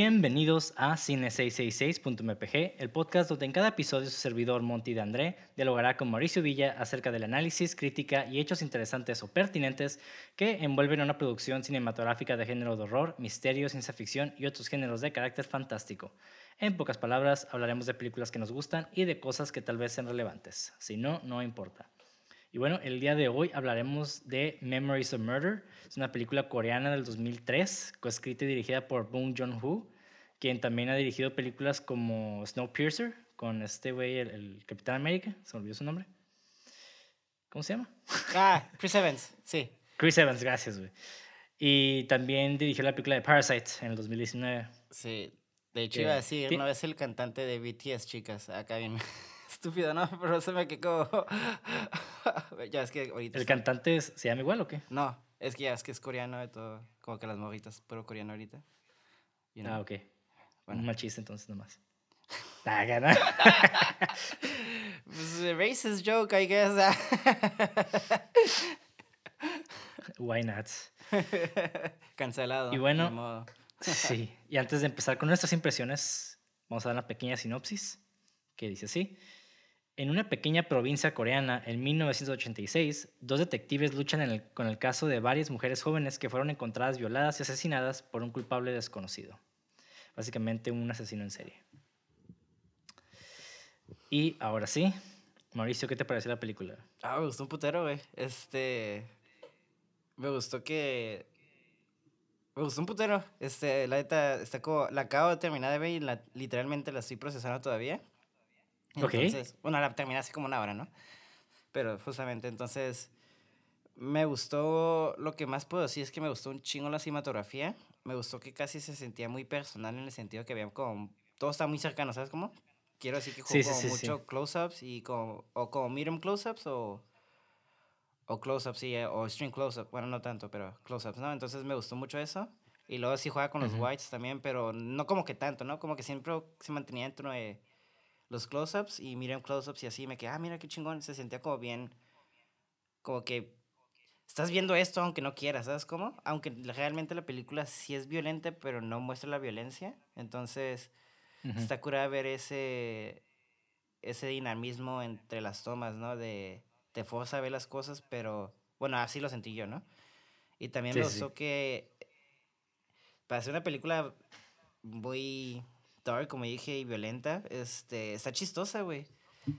Bienvenidos a Cine666.mpg, el podcast donde en cada episodio su servidor Monty de André dialogará con Mauricio Villa acerca del análisis, crítica y hechos interesantes o pertinentes que envuelven una producción cinematográfica de género de horror, misterio, ciencia ficción y otros géneros de carácter fantástico. En pocas palabras, hablaremos de películas que nos gustan y de cosas que tal vez sean relevantes. Si no, no importa. Y bueno, el día de hoy hablaremos de Memories of Murder. Es una película coreana del 2003, coescrita y dirigida por Bong Joon-ho, quien también ha dirigido películas como Snowpiercer, con este güey, el, Capitán América, se me olvidó su nombre. ¿Cómo se llama? Ah, Chris Evans, sí. Chris Evans, gracias, güey. Y también dirigió la película de Parasite en el 2019. Sí, de hecho iba a decir, no es el cantante de BTS, chicas, acá viene. Estúpido, ¿no? Pero se me quedó. ya es que ahorita. ¿El cantante se llama igual o qué? No, es que ya es que es coreano y todo. Como que las morritas, pero coreano ahorita. Ah, ok. Bueno. Un mal chiste entonces nomás. Ah, gana. pues racist joke, I guess. Why not? Cancelado. Y bueno, sí. Y antes de empezar con nuestras impresiones, vamos a dar una pequeña sinopsis que dice así. En una pequeña provincia coreana, en 1986, dos detectives luchan con el caso de varias mujeres jóvenes que fueron encontradas violadas y asesinadas por un culpable desconocido. Básicamente un asesino en serie. Y ahora sí, Mauricio, ¿qué te pareció la película? Ah, me gustó un putero, güey. Este. Me gustó que. Me gustó un putero. Este, la neta, está como. La acabo de terminar de ver y literalmente la estoy procesando todavía. Entonces, bueno, la terminé hace como una hora, ¿no? Pero justamente, entonces, me gustó, lo que más puedo decir es que me gustó un chingo la cinematografía. Me gustó que casi se sentía muy personal en el sentido que había como, todo está muy cercano, ¿sabes cómo? Quiero decir que jugó mucho close-ups y como, o como medium close-ups o, o close-ups, sí, o string close-ups, bueno, no tanto, pero close-ups, ¿no? Entonces me gustó mucho eso. Y luego sí juega con los whites también, pero no como que tanto, ¿no? Como que siempre se mantenía dentro de los close-ups y miré un close-ups y así me quedé, ah, mira qué chingón, se sentía como bien, como que estás viendo esto aunque no quieras, ¿sabes cómo? Aunque realmente la película sí es violenta, pero no muestra la violencia, entonces está curada ver ese, ese dinamismo entre las tomas, ¿no? De te forza a ver las cosas, pero bueno, así lo sentí yo, ¿no? Y también me gustó que para ser una película muy como dije, y violenta, este, está chistosa, güey.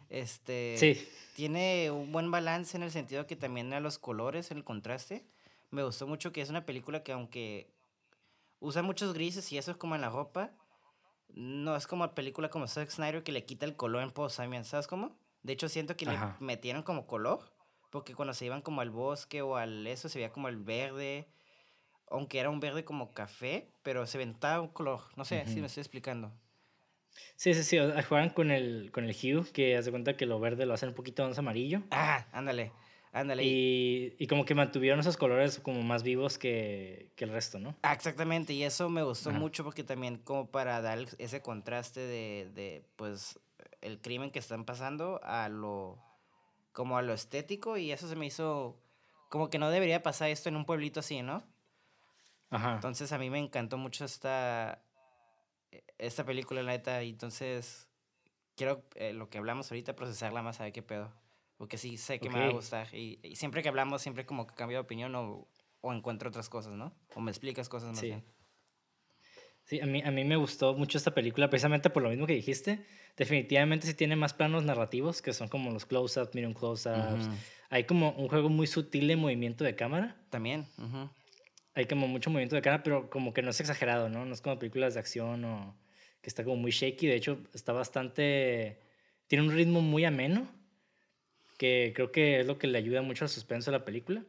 Este, sí. Tiene un buen balance en el sentido que también a los colores, el contraste. Me gustó mucho que es una película que aunque usa muchos grises y eso es como en la ropa, no es como la película como Zack Snyder que le quita el color en post ¿sabes cómo? De hecho siento que le metieron como color, porque cuando se iban como al bosque o al eso se veía como el verde, aunque era un verde como café, pero se ventaba un color. No sé si me estoy explicando. Sí, sí, sí. Juegan con el, con el hue, que hace cuenta que lo verde lo hacen un poquito más amarillo. Ah, ándale. Ándale. Y, y, como que mantuvieron esos colores como más vivos que, que el resto, ¿no? Ah, exactamente. Y eso me gustó mucho porque también como para dar ese contraste de, de, pues, el crimen que están pasando a lo, como a lo estético. Y eso se me hizo como que no debería pasar esto en un pueblito así, ¿no? Entonces a mí me encantó mucho esta, e, esta película, la neta, y entonces quiero eh, lo que hablamos ahorita, procesarla más, a ver qué pedo. Porque sí, sé que me va a gustar. Y, siempre que hablamos, siempre como que cambio de opinión o, o encuentro otras cosas, ¿no? O me explicas cosas más sí. bien. Sí, a mí, a mí me gustó mucho esta película, precisamente por lo mismo que dijiste. Definitivamente sí tiene más planos narrativos, que son como los close-ups, miren close-ups. Hay como un juego muy sutil de movimiento de cámara. También hay como mucho movimiento de cara, pero como que no es exagerado, ¿no? No es como películas de acción o que está como muy shaky. De hecho, está bastante... Tiene un ritmo muy ameno, que creo que es lo que le ayuda mucho al suspenso de la película.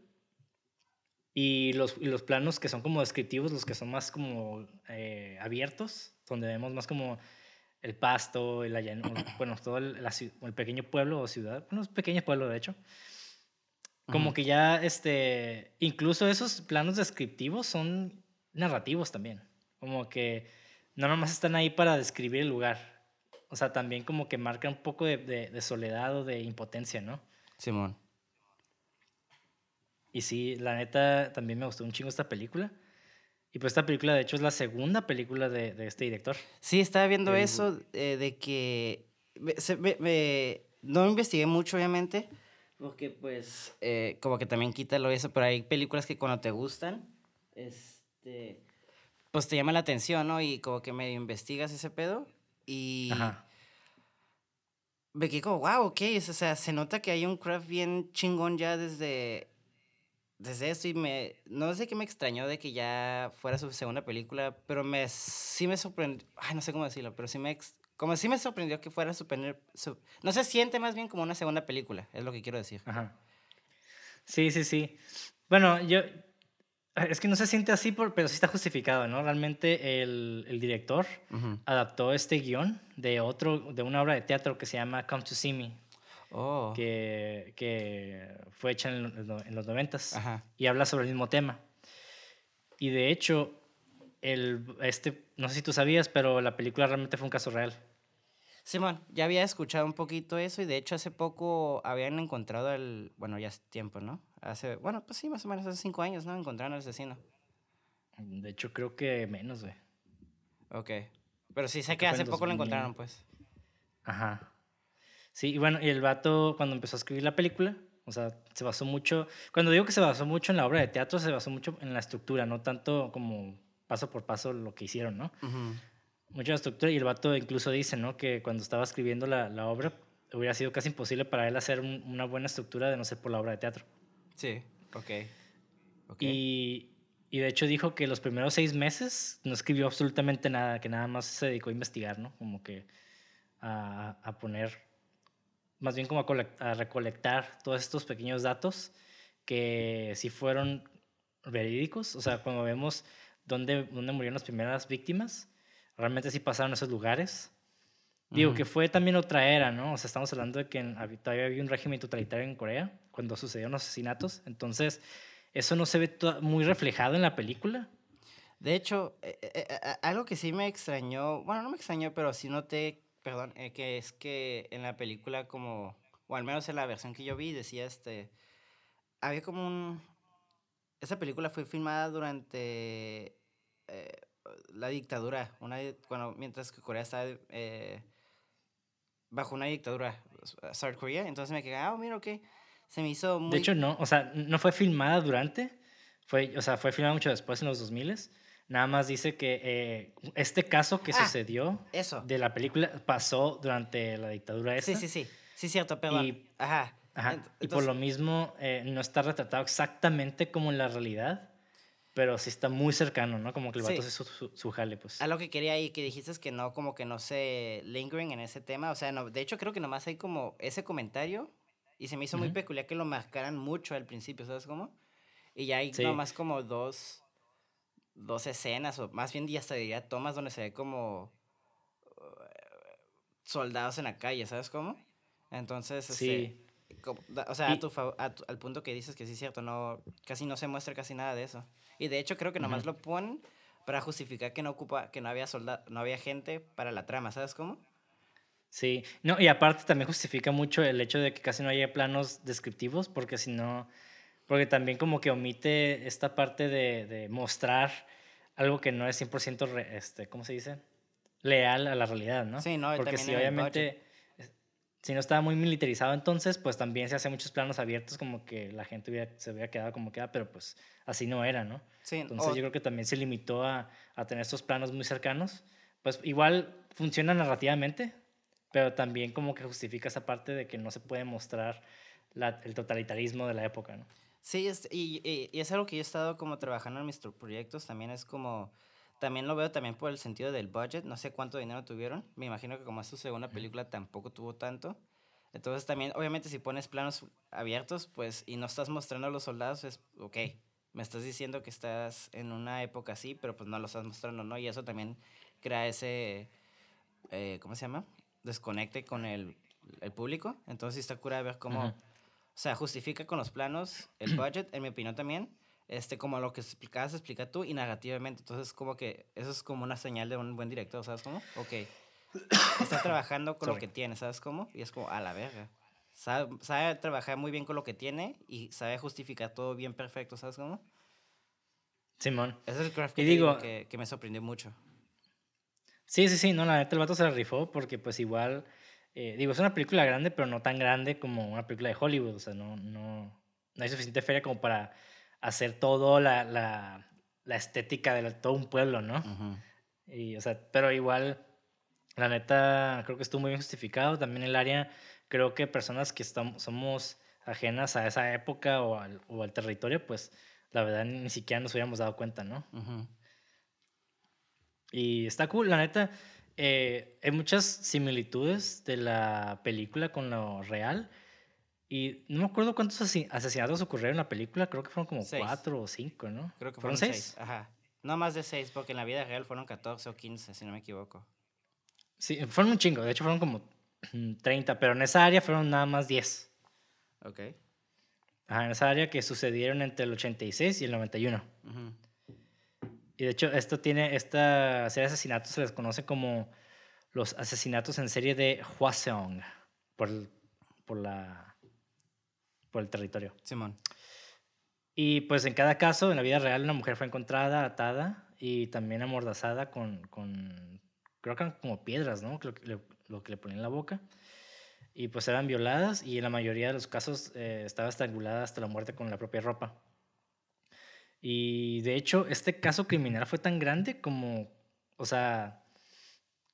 Y los, los planos que son como descriptivos, los que son más como eh, abiertos, donde vemos más como el pasto, el bueno, todo el, el pequeño pueblo o ciudad, bueno, es pequeño pueblo de hecho, como que ya, este, incluso esos planos descriptivos son narrativos también. Como que no nomás están ahí para describir el lugar. O sea, también como que marca un poco de, de, soledad o de impotencia, ¿no? Simón. Y sí, la neta, también me gustó un chingo esta película. Y pues esta película, de hecho, es la segunda película de, de este director. Sí, estaba viendo eso eh, de que me- me- no investigué mucho, obviamente, porque pues eh, como que también quítalo eso, pero hay películas que cuando te gustan, este, pues te llama la atención, ¿no? Y como que medio investigas ese pedo y Ajá. me quedé como, wow, ok, o sea, se nota que hay un craft bien chingón ya desde, desde esto y me, no sé qué me extrañó de que ya fuera su segunda película, pero me, sí me sorprendió, ay, no sé cómo decirlo, pero sí me, ex- como sí me sorprendió que fuera su, primer- su- no se siente más bien como una segunda película, es lo que quiero decir. Ajá. Sí, sí, sí. Bueno, yo. Es que no se siente así, por, pero sí está justificado, ¿no? Realmente el, el director Ujú. adaptó este guion de, otro, de una obra de teatro que se llama Come to See Me, Oh, que, que fue hecha en, en los noventas y habla sobre el mismo tema. Y de hecho, el, este, no sé si tú sabías, pero la película realmente fue un caso real. Simón, ya había escuchado un poquito eso y de hecho hace poco habían encontrado el, bueno, ya hace tiempo, ¿no? Hace, bueno, pues sí, más o menos hace cinco años, ¿no? Encontraron al asesino. De hecho, creo que menos, güey. Ok. Pero sí sé que hace poco lo 2000. encontraron, pues. Ajá. Sí, y bueno, y el vato cuando empezó a escribir la película, o sea, se basó mucho, cuando digo que se basó mucho en la obra de teatro, se basó mucho en la estructura, no tanto como paso por paso lo que hicieron, ¿no? Mucha estructura y el vato incluso dice, ¿no? Que cuando estaba escribiendo la, la obra hubiera sido casi imposible para él hacer un- una buena estructura de no ser por la obra de teatro. Sí, ok. Ok. Y, y de hecho dijo que los primeros seis meses no escribió absolutamente nada, que nada más se dedicó a investigar, ¿no? Como que a, a poner, más bien como a recolectar todos estos pequeños datos que sí fueron verídicos. O sea, cuando vemos dónde, dónde murieron las primeras víctimas, realmente sí pasaron esos lugares. Digo Ujú. que fue también otra era, ¿no? O sea, estamos hablando de que en- todavía había un régimen totalitario en Corea cuando sucedieron los asesinatos. Entonces, eso no se ve muy reflejado en la película. De hecho, eh, eh, eh, a- algo que sí me extrañó, bueno, no me extrañó, pero sí noté, perdón, eh, que es que en la película como, o al menos en la versión que yo vi, decía este, había como un, esa película fue filmada durante eh, la dictadura, una, cuando, mientras que Corea estaba eh, bajo una dictadura, South Korea, entonces me quedé, ah, mira, ok, se me hizo muy... De hecho, no, o sea, no fue filmada durante, fue, o sea, fue filmada mucho después, en los 2000 Nada más dice que eh, este caso que Ah, sucedió eso. de la película pasó durante la dictadura esta. Sí, sí, sí, sí, cierto, perdón. Y- Ajá. Ajá, Ent- y por entonces- lo mismo eh, no está retratado exactamente como en la realidad, pero sí está muy cercano, ¿no? Como que el vato Sí. su, su, su jale, pues. A lo que quería y que dijiste es que no, como que no se lingering en ese tema. O sea, no, de hecho creo que nomás hay como ese comentario y se me hizo muy Ujú. peculiar que lo marcaran mucho al principio, ¿sabes cómo? Y ya hay Sí. nomás como dos, dos escenas, o más bien ya hasta diría tomas donde se ve como uh, soldados en la calle, ¿sabes cómo? Entonces, este, Sí. da- o sea, a Y- tu fav- a tu- al punto que dices que sí es cierto, no, casi no se muestra casi nada de eso. Y de hecho creo que nomás Ujú. lo ponen para justificar que no ocupa, que no había solda, no había gente para la trama, ¿sabes cómo? Sí, no, y aparte también justifica mucho el hecho de que casi no haya planos descriptivos, porque si no, porque también como que omite esta parte de, de mostrar algo que no es 100% re- este, ¿cómo se dice? Leal a la realidad, ¿no? Sí, no, Porque si obviamente, si no estaba muy militarizado entonces, pues también se hace muchos planos abiertos como que la gente hubiera- se hubiera quedado como queda, pero pues así no era, ¿no? Sí, Entonces o- yo creo que también se limitó a, a tener estos planos muy cercanos. Pues igual funciona narrativamente, pero también como que justifica esa parte de que no se puede mostrar la- el totalitarismo de la época, ¿no? Sí, es, y, y- y es algo que yo he estado como trabajando en mis proyectos, también es como, también lo veo también por el sentido del budget, no sé cuánto dinero tuvieron, me imagino que como es su segunda película tampoco tuvo tanto, entonces también, obviamente si pones planos abiertos, pues, y no estás mostrando a los soldados, es, ok, me estás diciendo que estás en una época así, pero pues no lo estás mostrando, ¿no? Y eso también crea ese, eh, ¿cómo se llama? Desconecte con el, el público, entonces está cura ver cómo... Ujú. O sea, justifica con los planos el budget, en mi opinión también, este, como lo que explicabas, explica tú y narrativamente. Entonces, como que eso es como una señal de un buen director, ¿sabes cómo? Ok. Está trabajando con lo Sorry. que tiene, ¿sabes cómo? Y es como, a la verga. Sabe, sabe trabajar muy bien con lo que tiene y sabe justificar todo bien perfecto, ¿sabes cómo? Simón. Ese es el craft que, digo- que, que me sorprendió mucho. Sí, sí, sí, no, la neta el vato se la rifó porque pues igual, eh, digo, es una película grande, pero no tan grande como una película de Hollywood, o sea, no, no, no hay suficiente feria como para hacer todo la, la, la estética de la- todo un pueblo, ¿no? Y, o sea, pero igual, la neta, creo que estuvo muy bien justificado. También el área, creo que personas que estamos, somos ajenas a esa época o al, o al territorio, pues la verdad ni siquiera nos hubiéramos dado cuenta, ¿no? Y está cool, la neta. eh, hay muchas similitudes de la película con lo real. Y no me acuerdo cuántos asesinatos ocurrieron en la película. Creo que fueron como Seis. cuatro o cinco, ¿no? Creo que fueron, seis. seis. Ajá. No más de seis, porque en la vida real fueron 14 o 15, si no me equivoco. Sí, fueron un chingo. De hecho, fueron como mm, 30, pero en esa área fueron nada más 10. Ok. Ajá, en esa área que sucedieron entre el 86 y el 91. Ujú. Y de hecho, esto tiene, esta serie de asesinatos se les conoce como los asesinatos en serie de Hwaseong, por, por, la, por el territorio. Simón. Y pues en cada caso, en la vida real, una mujer fue encontrada atada y también amordazada con, con creo que eran como piedras, ¿no? Lo que le, lo que le ponían en la boca. Y pues eran violadas y en la mayoría de los casos eh, estaba estrangulada hasta la muerte con la propia ropa. Y de hecho, este caso criminal fue tan grande como, o sea,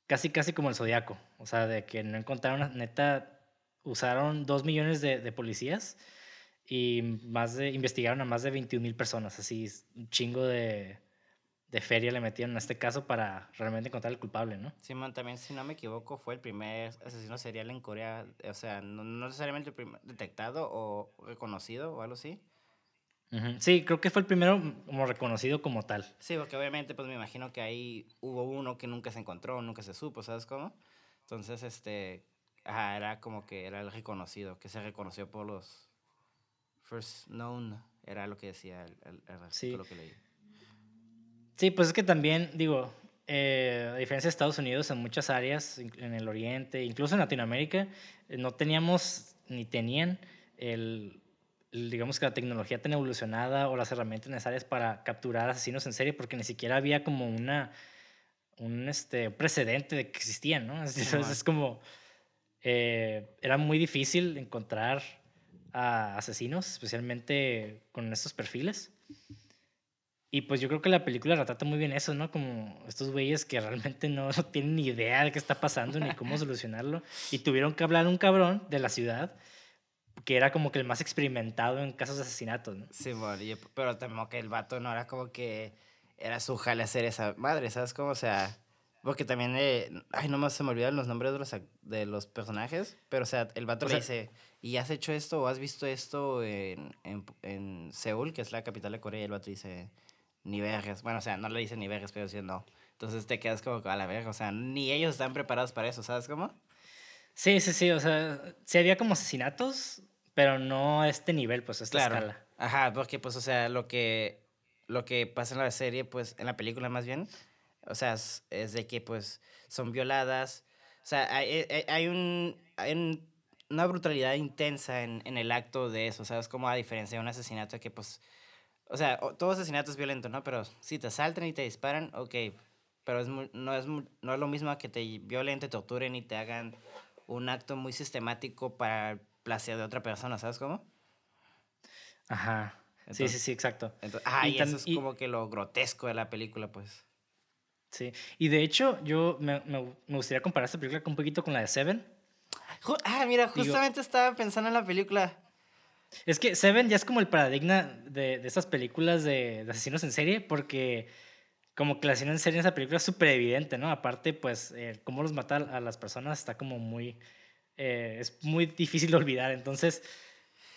casi, casi como el Zodíaco. O sea, de que no encontraron, neta, usaron dos millones de, de policías y más de, investigaron a más de 21 mil personas. Así, un chingo de, de feria le metieron a este caso para realmente encontrar al culpable, ¿no? Simón también, si no me equivoco, fue el primer asesino serial en Corea. O sea, no, no necesariamente el primer detectado o reconocido o algo así. Ujú. Sí, creo que fue el primero como reconocido como tal. Sí, porque obviamente, pues me imagino que ahí hubo uno que nunca se encontró, nunca se supo, ¿sabes cómo? Entonces, este, ajá, era como que era el reconocido, que se reconoció por los first known, era lo que decía el, el, el Sí. artículo que leí. Sí, pues es que también, digo, eh, a diferencia de Estados Unidos, en muchas áreas, in- en el Oriente, incluso en Latinoamérica, eh, no teníamos ni tenían el, el, digamos que la tecnología tan evolucionada o las herramientas necesarias para capturar asesinos en serie, porque ni siquiera había como una un este, precedente de que existían, ¿no? Simón. es como, eh, era muy difícil encontrar a asesinos, especialmente con estos perfiles. Y pues yo creo que la película retrata muy bien eso, ¿no? Como estos güeyes que realmente no, no tienen ni idea de qué está pasando ni cómo solucionarlo. Y tuvieron que hablar un cabrón de la ciudad que era como que el más experimentado en casos de asesinatos, ¿no? Y- pero también que el vato no era como que era su jale hacer esa madre, ¿sabes cómo? O sea, porque también, eh, ay, no más se me olvidan los nombres de los, de los personajes, pero o sea, el vato O le sea- dice, ¿y has hecho esto o has visto esto en, en, en Seúl, que es la capital de Corea? Y el vato dice, ni vergas. Bueno, o sea, no le dice ni vergas, pero dice no. Entonces te quedas como a la verga, o sea, ni ellos están preparados para eso, ¿sabes cómo? Sí, sí, sí, o sea, sí había como asesinatos, pero no a este nivel, pues a esta Claro. escala. Ajá, porque pues, o sea, lo que, lo que pasa en la serie, pues, en la película más bien, o sea, es, es de que pues son violadas, o sea, hay, hay- hay un, hay un- una brutalidad intensa en, en el acto de eso, ¿sabes? Como a diferencia de un asesinato que pues, o sea, o- todo asesinato es violento, ¿no? Pero si te asaltan y te disparan, ok, pero es muy- no, es, no es lo mismo que te violen, te torturen y te hagan un acto muy sistemático para el placer de otra persona, ¿sabes cómo? Ajá. sí, sí, Entonces- sí, exacto. Entonces, ah, Y y, eso es y- como que lo grotesco de la película, pues. Sí. Y de hecho, yo me, me- me gustaría comparar esta película un poquito con la de Seven. Ah, mira, Digo- justamente estaba pensando en la película. Es que Seven ya es como el paradigma de, de estas películas de, de asesinos en serie, porque como que el asesino en serie en esa película es súper evidente, ¿no? Aparte, pues, eh, cómo los mata a las personas está como muy... eh, es muy difícil de olvidar. Entonces,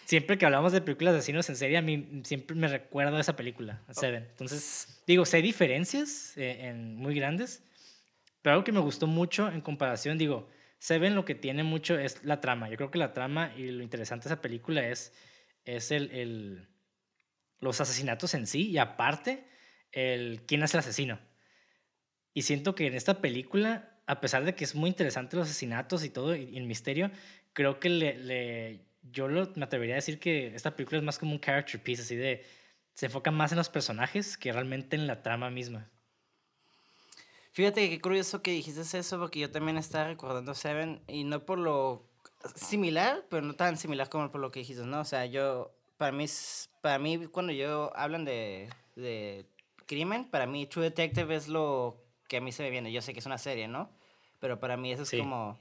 siempre que hablamos de películas de asesinos en serie, a mí siempre me recuerdo a esa película, a Seven. Entonces, digo, hay diferencias eh, en, muy grandes, pero algo que me gustó mucho en comparación, digo, Seven lo que tiene mucho es la trama. Yo creo que la trama y lo interesante de esa película es, es el, el- los asesinatos en sí y aparte el quién es el asesino. Y siento que en esta película, a pesar de que es muy interesante los asesinatos y todo, y, y el misterio, creo que le, le- yo lo- me atrevería a decir que esta película es más como un character piece, así de, se enfoca más en los personajes que realmente en la trama misma. Fíjate qué curioso que dijiste eso, porque yo también estaba recordando Seven, y no por lo similar, pero no tan similar como por lo que dijiste, ¿no? O sea, yo, para mí, para mí cuando yo hablan de, de crimen, para mí True Detective es lo que a mí se me viene. Yo sé que es una serie, ¿no? Pero para mí eso es como...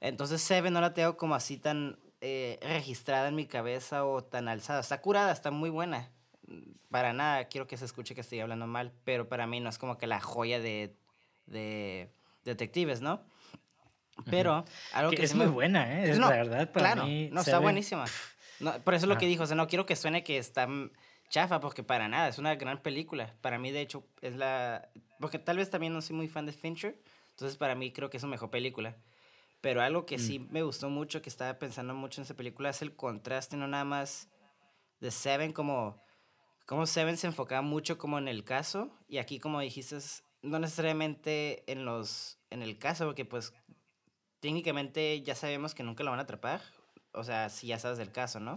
Entonces Seven no la tengo como así tan eh, registrada en mi cabeza o tan alzada. Está curada, está muy buena. Para nada quiero que se escuche que estoy hablando mal, pero para mí no es como que la joya de, de detectives, ¿no? Pero algo que, es muy buena, ¿eh? Es la verdad, para claro, mí. No, está buenísima. No, por eso es lo que dijo, o sea, no quiero que suene que está chafa, porque para nada, es una gran película. Para mí, de hecho, es la... Porque tal vez también no soy muy fan de Fincher, entonces para mí creo que es su mejor película. Pero algo que sí mm. me gustó mucho, que estaba pensando mucho en esa película, es el contraste, no nada más de Seven, como, como Seven se enfocaba mucho como en el caso, y aquí como dijiste, no necesariamente en, los, en el caso, porque pues técnicamente ya sabemos que nunca lo van a atrapar, o sea, si ya sabes del caso, ¿no?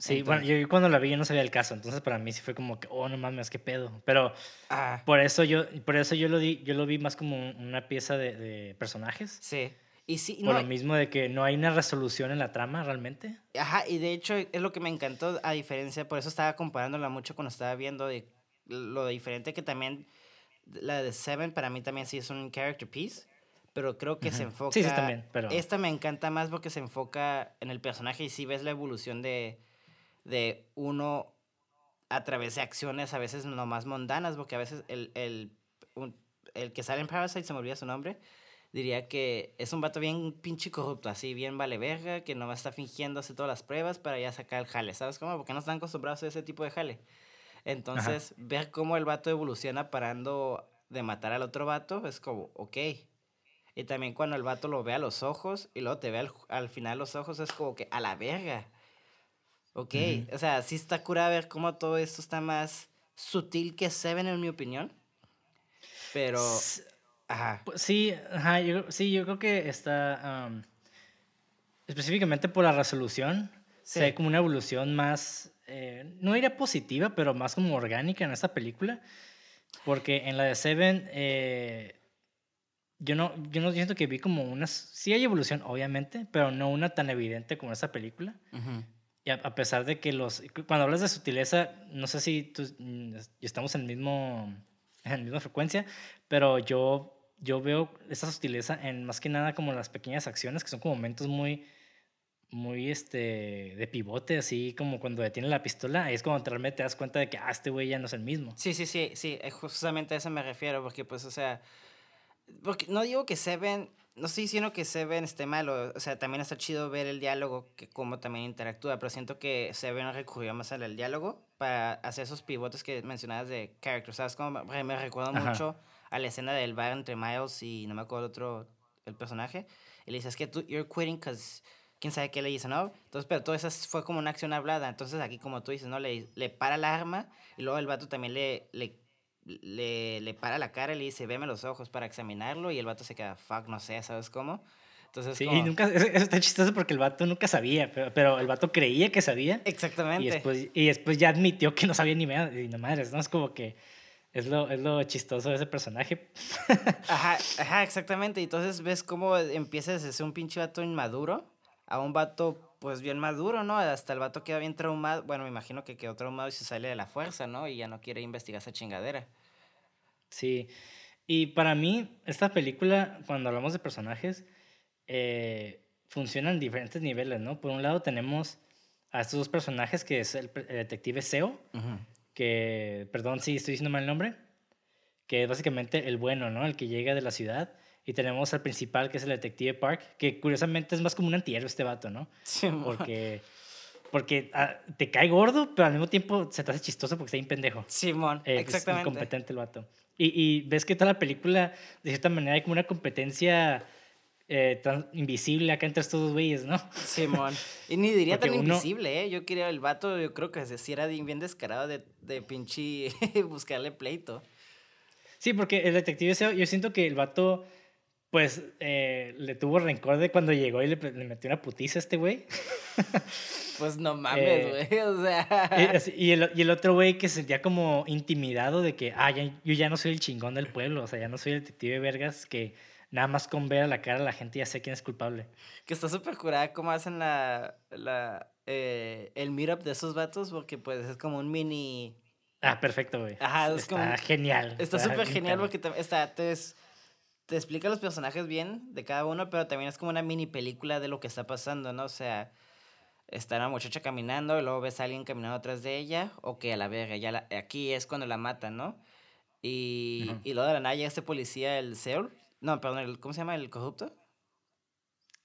Sí, bueno, yo cuando la vi yo no sabía el caso, entonces para mí sí fue como que, oh, no mames, qué pedo. Pero ah. por eso yo, por eso yo lo di, yo lo vi más como una pieza de, de personajes. Sí. Y sí, por lo mismo de que no hay una resolución en la trama realmente. Ajá, y de hecho es lo que me encantó, a diferencia, por eso estaba comparándola mucho cuando estaba viendo de lo diferente que también la de Seven para mí también sí es un character piece pero creo que se enfoca. Sí, sí, también. Pero... Esta me encanta más porque se enfoca en el personaje y sí ves la evolución de, de uno a través de acciones a veces no más mundanas, porque a veces el, el, el que sale en Parasite, se me olvida su nombre, diría que es un vato bien pinche corrupto, así bien vale verga, que nomás está fingiendo hacer todas las pruebas para ya sacar el jale, ¿sabes cómo? Porque no están acostumbrados a ese tipo de jale. Entonces, ver cómo el vato evoluciona parando de matar al otro vato es como, ok. Y también cuando el vato lo ve a los ojos y luego te ve al, al final los ojos, es como que a la verga. Ok, o sea, sí está cura ver cómo todo esto está más sutil que Seven, en mi opinión. Pero. Ajá. Pues sí, ajá, yo, sí, yo creo que está. específicamente por la resolución. Sí. hay como una evolución más. Eh, no diría positiva, pero más como orgánica en esta película. Porque en la de Seven. Eh, yo no, yo no siento que vi como unas. Sí hay evolución, obviamente, pero no una tan evidente como esta película. Ajá. Y a, pesar de que los... Cuando hablas de sutileza, no sé si tú, mm, estamos en, el mismo, en la misma frecuencia, pero yo, yo veo esa sutileza en más que nada como las pequeñas acciones, que son como momentos muy muy este de pivote, así como cuando detiene la pistola, ahí es cuando realmente te das cuenta de que, ah, este güey ya no es el mismo. Sí, sí, sí, sí, justamente a eso me refiero, porque pues, o sea, porque no digo que Seven no estoy diciendo que Seven esté malo, o sea, también está chido ver el diálogo, que cómo también interactúa, pero siento que Seven recurrió más al diálogo para hacer esos pivotes que mencionabas de character, ¿sabes? Como me recuerdo mucho a la escena del bar entre Miles y no me acuerdo otro, el personaje, y le dice, es que tú, you're quitting because quién sabe qué le dice, ¿no? Entonces, pero todo eso fue como una acción hablada, entonces aquí como tú dices, ¿no? Le, le para el arma y luego el vato también le, le le, le para la cara y le dice, veme los ojos para examinarlo y el vato se queda, fuck, no sé, ¿sabes cómo? Entonces, sí, nunca, eso está chistoso porque el vato nunca sabía, pero, pero, el vato creía que sabía. Exactamente. Y después, y después ya admitió que no sabía ni nada, y no madres, ¿no? Es como que es lo, es lo chistoso de ese personaje. Ajá, ajá, exactamente. Y entonces ves cómo empieza desde ser un pinche vato inmaduro a un vato pues bien maduro, ¿no? Hasta el vato queda bien traumado. Bueno, me imagino que quedó traumado y se sale de la fuerza, ¿no? Y ya no quiere investigar esa chingadera. Sí. Y para mí, esta película, cuando hablamos de personajes, eh, funciona en diferentes niveles, ¿no? Por un lado tenemos a estos dos personajes, que es el, detective Seo, que, perdón si estoy diciendo mal el nombre, que es básicamente el bueno, ¿no? El que llega de la ciudad y tenemos al principal, que es el detective Park, que curiosamente es más como un antihéroe este vato, ¿no? Sí, porque porque ah, te cae gordo, pero al mismo tiempo se te hace chistoso porque está bien pendejo. Simón, eh, pues, exactamente. Es incompetente el vato. Y, y, ves que toda la película, de cierta manera, hay como una competencia eh, tan invisible acá entre estos dos güeyes, ¿no? Simón. Y ni diría tan invisible, ¿eh? Yo quería el vato, yo creo que si era bien descarado de, de pinche buscarle pleito. Sí, porque el detective, yo siento que el vato pues eh, le tuvo rencor de cuando llegó y le, le metió una putiza a este güey. Pues no mames, Eh, güey. O sea. Y, el, y el otro güey que se sentía como intimidado de que, ah, ya- yo ya no soy el chingón del pueblo, o sea, ya no soy el detective Vergas, que nada más con ver a la cara a la gente ya sé quién es culpable. Que está súper curada cómo hacen la, la, eh, el meetup de esos vatos, porque pues es como un mini... Ah, perfecto, güey. Ajá, es Está como- genial. Está súper genial porque te, está, te, es- te explica los personajes bien de cada uno, pero también es como una mini película de lo que está pasando, ¿no? O sea, está una muchacha caminando y luego ves a alguien caminando atrás de ella, o que a la verga, ya la- aquí es cuando la matan, ¿no? Y, y luego de la nada llega este policía, el Seoul, no, perdón, el, ¿cómo se llama? ¿El corrupto?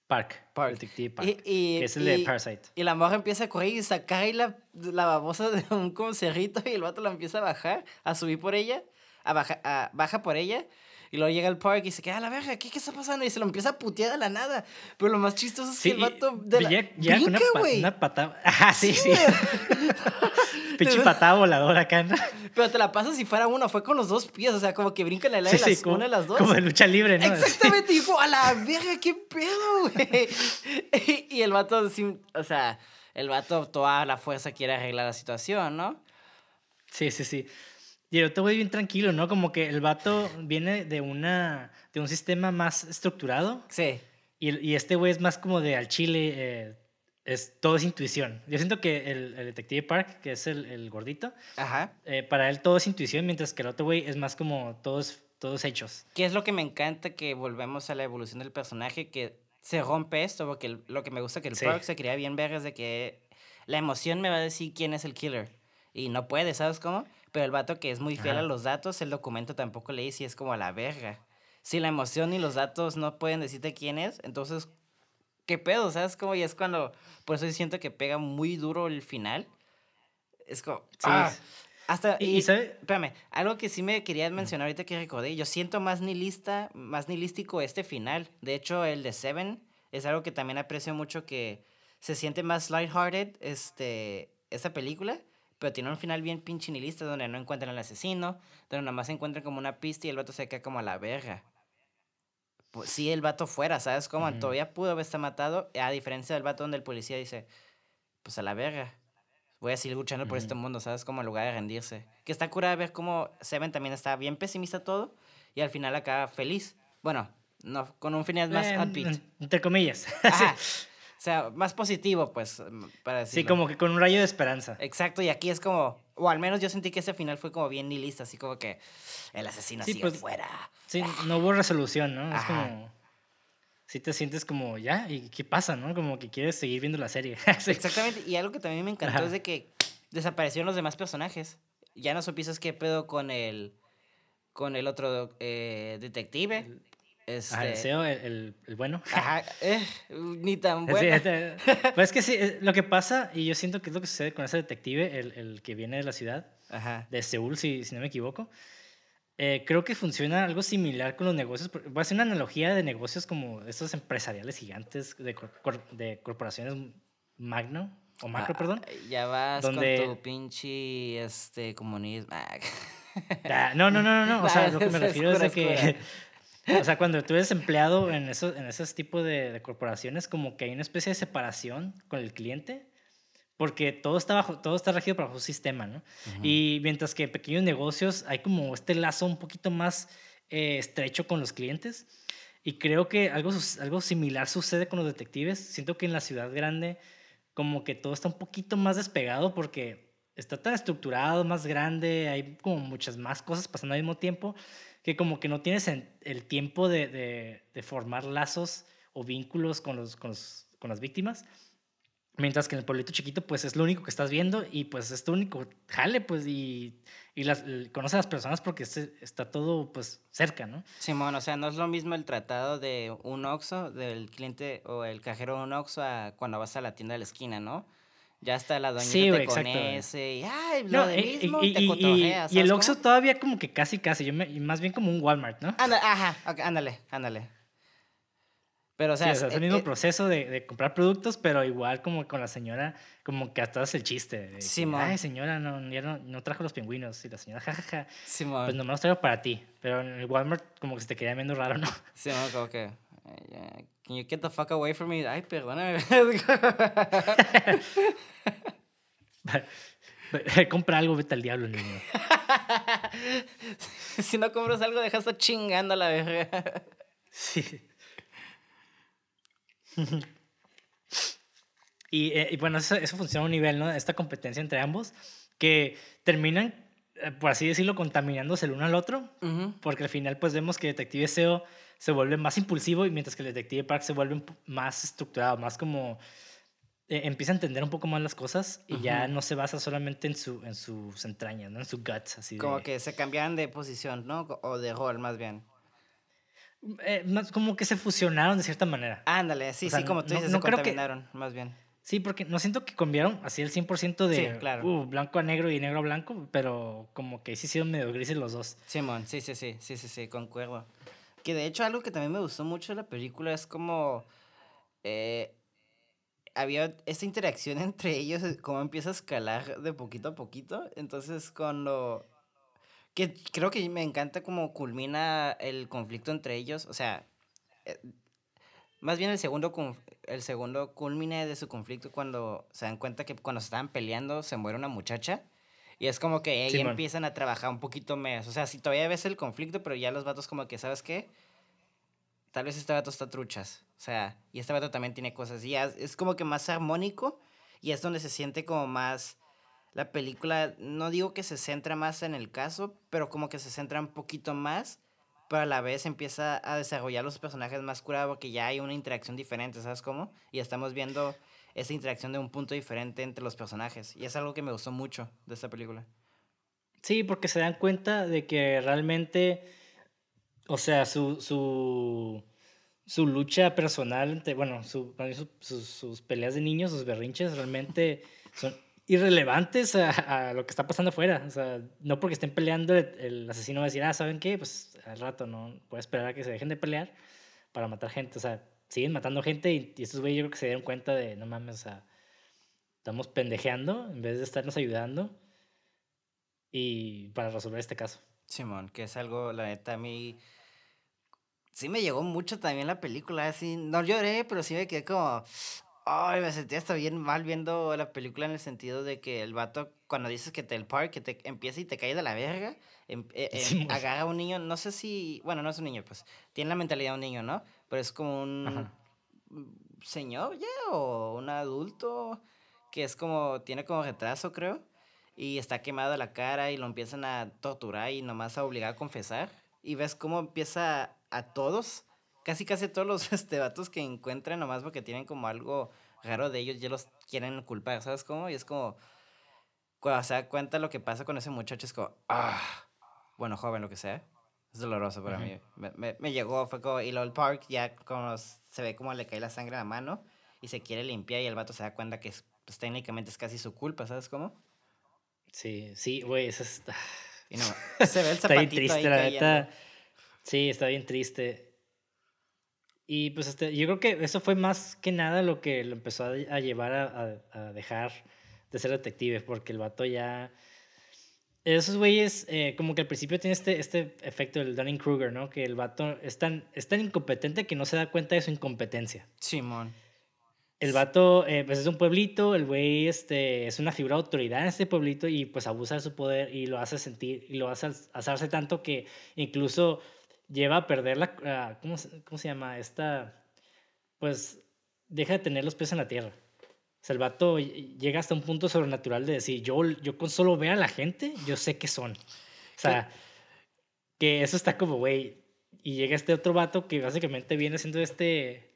Park. Park. Detective Park. Y, y- que es el de y- Parasite. Y la morra empieza a correr y sacar ahí la, la babosa de un como cerrito y el vato la empieza a bajar, a subir por ella, a baja, a- baja por ella. Y luego llega al park y se queda a la verga, ¿qué, ¿qué está pasando? Y se lo empieza a putear de la nada. Pero lo más chistoso es Sí, que el y- vato de la... llega- llega con una, brinca, pa- güey. una patada. Ajá, sí, sí. güey. Pinche patada voladora acá, ¿no? Pero te la pasas si fuera uno, fue con los dos pies, o sea, como que brinca en el aire Sí, sí, las, como, una de las dos. como de lucha libre, ¿no? Exactamente, dijo, a la verga, qué pedo, güey. Y, y el vato, sí, o sea, el vato toda la fuerza quiere arreglar la situación, ¿no? Sí, sí, sí. Y el otro güey bien tranquilo, ¿no? Como que el vato viene de una de un sistema más estructurado Sí. y, y este güey es más como de al chile, eh, es, todo es intuición. Yo siento que el, el detective Park, que es el, el gordito, Ajá. eh, para él todo es intuición, mientras que el otro güey es más como todos, todos hechos. ¿Qué es lo que me encanta que volvemos a la evolución del personaje? Que se rompe esto, porque el- lo que me gusta que el Sí. Park se quería bien ver es de que la emoción me va a decir quién es el killer. Y no puede, ¿sabes cómo? Pero el vato que es muy fiel a los datos, el documento tampoco le dice y es como a la verga. Si la emoción y los datos no pueden decirte quién es, entonces, ¿qué pedo? ¿Sabes cómo? Y es cuando, por eso siento que pega muy duro el final. Es como, Sí, ah, hasta, Y, y, y Espérame, algo que sí me quería mencionar ahorita que recordé, yo siento más nihilista, más nihilístico este final. De hecho, el de Seven es algo que también aprecio mucho que se siente más lighthearted este, esta película, pero tiene un final bien pinche nihilista donde no encuentran al asesino, donde nada más encuentran como una pista y el vato se queda como a la verga. Pues sí, el vato fuera, ¿sabes cómo? Ujú. Todavía pudo haber estado matado, a diferencia del vato donde el policía dice, pues a la verga. Voy a seguir luchando por este mundo, ¿sabes? Como en lugar de rendirse. Que está curada ver cómo Seven también está bien pesimista todo y al final acaba feliz. Bueno, no, con un final más eh, entre comillas. Ajá. O sea, más positivo, pues, mm, para decirlo. sí, como que con un rayo de esperanza. Exacto, y aquí es como, o al menos yo sentí que ese final fue como bien nihilista, así como que el asesino Sí, sigue pues, fuera. Sí, no hubo resolución, ¿no? Es como. Sí te sientes como, ya, ¿y qué pasa, no? Como que quieres seguir viendo la serie. Sí. Exactamente, y algo que también me encantó Ajá. es de que desaparecieron los demás personajes. Ya no supiste qué pedo con el, con el otro eh, detective. Este, Ajá, el SEO, el, el- el bueno. Ajá, eh, ni tan Sí, bueno. este, pues es que sí, eh, lo que pasa, y yo siento que es lo que sucede con ese detective, el, el que viene de la ciudad, Ajá. de Seúl, si, si no me equivoco. eh, creo que funciona algo similar con los negocios. Voy a hacer una analogía de negocios como estos empresariales gigantes de, cor- de corporaciones magno, o macro, Ah, perdón. Ya vas donde- con tu pinche este, comunismo. Ah, Ah, no, no, no, no, no. O sea, lo que me refiero es de que. O sea, cuando tú eres empleado en esos, en esos tipos de, de corporaciones, como que hay una especie de separación con el cliente, porque todo está, bajo, todo está regido bajo un sistema, ¿no? Y mientras que pequeños negocios hay como este lazo un poquito más eh, estrecho con los clientes. Y creo que algo, algo similar sucede con los detectives. Siento que en la ciudad grande como que todo está un poquito más despegado porque está tan estructurado, más grande, hay como muchas más cosas pasando al mismo tiempo que como que no tienes en- el tiempo de, de- de formar lazos o vínculos con, los, con, los- con las víctimas. Mientras que en el pueblito chiquito, pues es lo único que estás viendo y pues es tu único jale, pues y, y las, conoces a las personas porque se- está todo pues cerca, ¿no? Simón, o sea, no es lo mismo el tratado de un Oxxo, del cliente o el cajero de un Oxxo a cuando vas a la tienda de la esquina, ¿no? Ya está la doñita Sí, te güey, conoce y ay, lo No, de y, mismo, y- te y- cotorreas, y el ¿sabes Oxxo todavía como que casi, casi, yo me- más bien como un Walmart, ¿no? Anda- ajá, ok, ándale, ándale. Pero, o sea, es el mismo proceso de, de, comprar productos, pero igual como con la señora, como que hasta hace el chiste. sí, Ay, señora, no, ya no, no, trajo los pingüinos. Y la señora, jajaja. Sí, pues nomás los traigo para ti. Pero en el Walmart como que se te queda viendo raro, ¿no? Sí, como que... Can you get the fuck away from me? Ay, perdóname. Compra algo, vete al diablo, niño. si no compras algo, dejas chingando a la verga. sí. y, y, bueno, eso, eso, funciona a un nivel, ¿no? Esta competencia entre ambos, que terminan, eh, por así decirlo, contaminándose el uno al otro, porque al final pues vemos que Detective SEO se vuelve más impulsivo y mientras que el Detective Park se vuelve más estructurado, más como... Eh, empieza a entender un poco más las cosas y ya no se basa solamente en, su, en sus entrañas, ¿no? En su guts, así Como que se cambiaron de posición, ¿no? O de rol, más bien. Eh, más como que se fusionaron de cierta manera. Ándale, sí, sí, como tú dices, se contaminaron, más bien. Sí, porque no siento que cambiaron así el 100% de claro. uh, blanco a negro y negro a blanco, pero como que sí hicieron medio grises los dos. Simón, sí, sí, sí, sí, sí, sí, concuerdo. Que de hecho algo que también me gustó mucho de la película es como... Eh, había esta interacción entre ellos, como empieza a escalar de poquito a poquito. Entonces, cuando que creo que me encanta cómo culmina el conflicto entre ellos. O sea, eh, más bien el segundo, el segundo culmine de su conflicto cuando se dan cuenta que cuando se estaban peleando se muere una muchacha. Y es como que ahí empiezan a trabajar un poquito más. O sea, si todavía ves el conflicto, pero ya los vatos como que, ¿sabes qué? Tal vez este vato está truchas. O sea, y este vato también tiene cosas. Y es como que más armónico y es donde se siente como más la película, no digo que se centra más en el caso, pero como que se centra un poquito más, pero a la vez empieza a desarrollar los personajes más curados porque ya hay una interacción diferente, ¿sabes cómo? Y estamos viendo esa interacción de un punto diferente entre los personajes. Y es algo que me gustó mucho de esta película. Sí, porque se dan cuenta de que realmente, o sea, su, su, su lucha personal, bueno, su, sus, sus peleas de niños, sus berrinches, realmente son irrelevantes a, lo que está pasando afuera. O sea, no porque estén peleando, el, asesino va a decir, ah, ¿saben qué? Pues al rato no puede esperar a que se dejen de pelear para matar gente. O sea, siguen matando gente y, estos güeyes yo creo que se dieron cuenta de, no mames, o sea, estamos pendejeando en vez de estarnos ayudando y para resolver este caso. Simón, que es algo, la neta, a mí sí me llegó mucho también la película, así, no lloré, pero sí me quedé como, Ay, me sentía hasta bien mal viendo la película en el sentido de que el vato, cuando dices que te el park, que te empieza y te cae de la verga, em, eh, em, agarra a un niño, no sé si, bueno, no es un niño, pues, tiene la mentalidad de un niño, ¿no? Pero es como un señor ya, o un adulto, que es como, tiene como retraso, creo, y está quemado la cara y lo empiezan a torturar y nomás a obligar a confesar. Y ves cómo empieza a todos casi casi todos los este, vatos que encuentran nomás porque tienen como algo raro de ellos, ya los quieren culpar, ¿sabes cómo? Y es como, cuando se da cuenta lo que pasa con ese muchacho, es como, ah, bueno, joven, lo que sea. Es doloroso para mí. Me, me, llegó, fue como, y lo Park ya como se ve como le cae la sangre a la mano y se quiere limpiar y el vato se da cuenta que pues, técnicamente es casi su culpa, ¿sabes cómo? Sí, sí, güey, eso está... Y no, se ve el zapatito está bien triste, la neta. Sí, está bien triste. Y pues este, yo creo que eso fue más que nada lo que lo empezó a, llevar a, a, dejar de ser detective, porque el vato ya... Esos güeyes, eh, como que al principio tiene este, este efecto del Dunning-Kruger, ¿no? Que el vato es tan, es tan incompetente que no se da cuenta de su incompetencia. Simón. El vato, eh, pues es un pueblito, el güey este, es una figura de autoridad en este pueblito y pues abusa de su poder y lo hace sentir y lo hace hacerse tanto que incluso lleva a perder la... Ah, ¿cómo, ¿Cómo se llama? Esta... Pues deja de tener los pies en la tierra. O sea, el vato llega hasta un punto sobrenatural de decir, yo, yo con solo ver a la gente, yo sé qué son. O sea, que eso está como, güey. Y llega este otro vato que básicamente viene siendo este...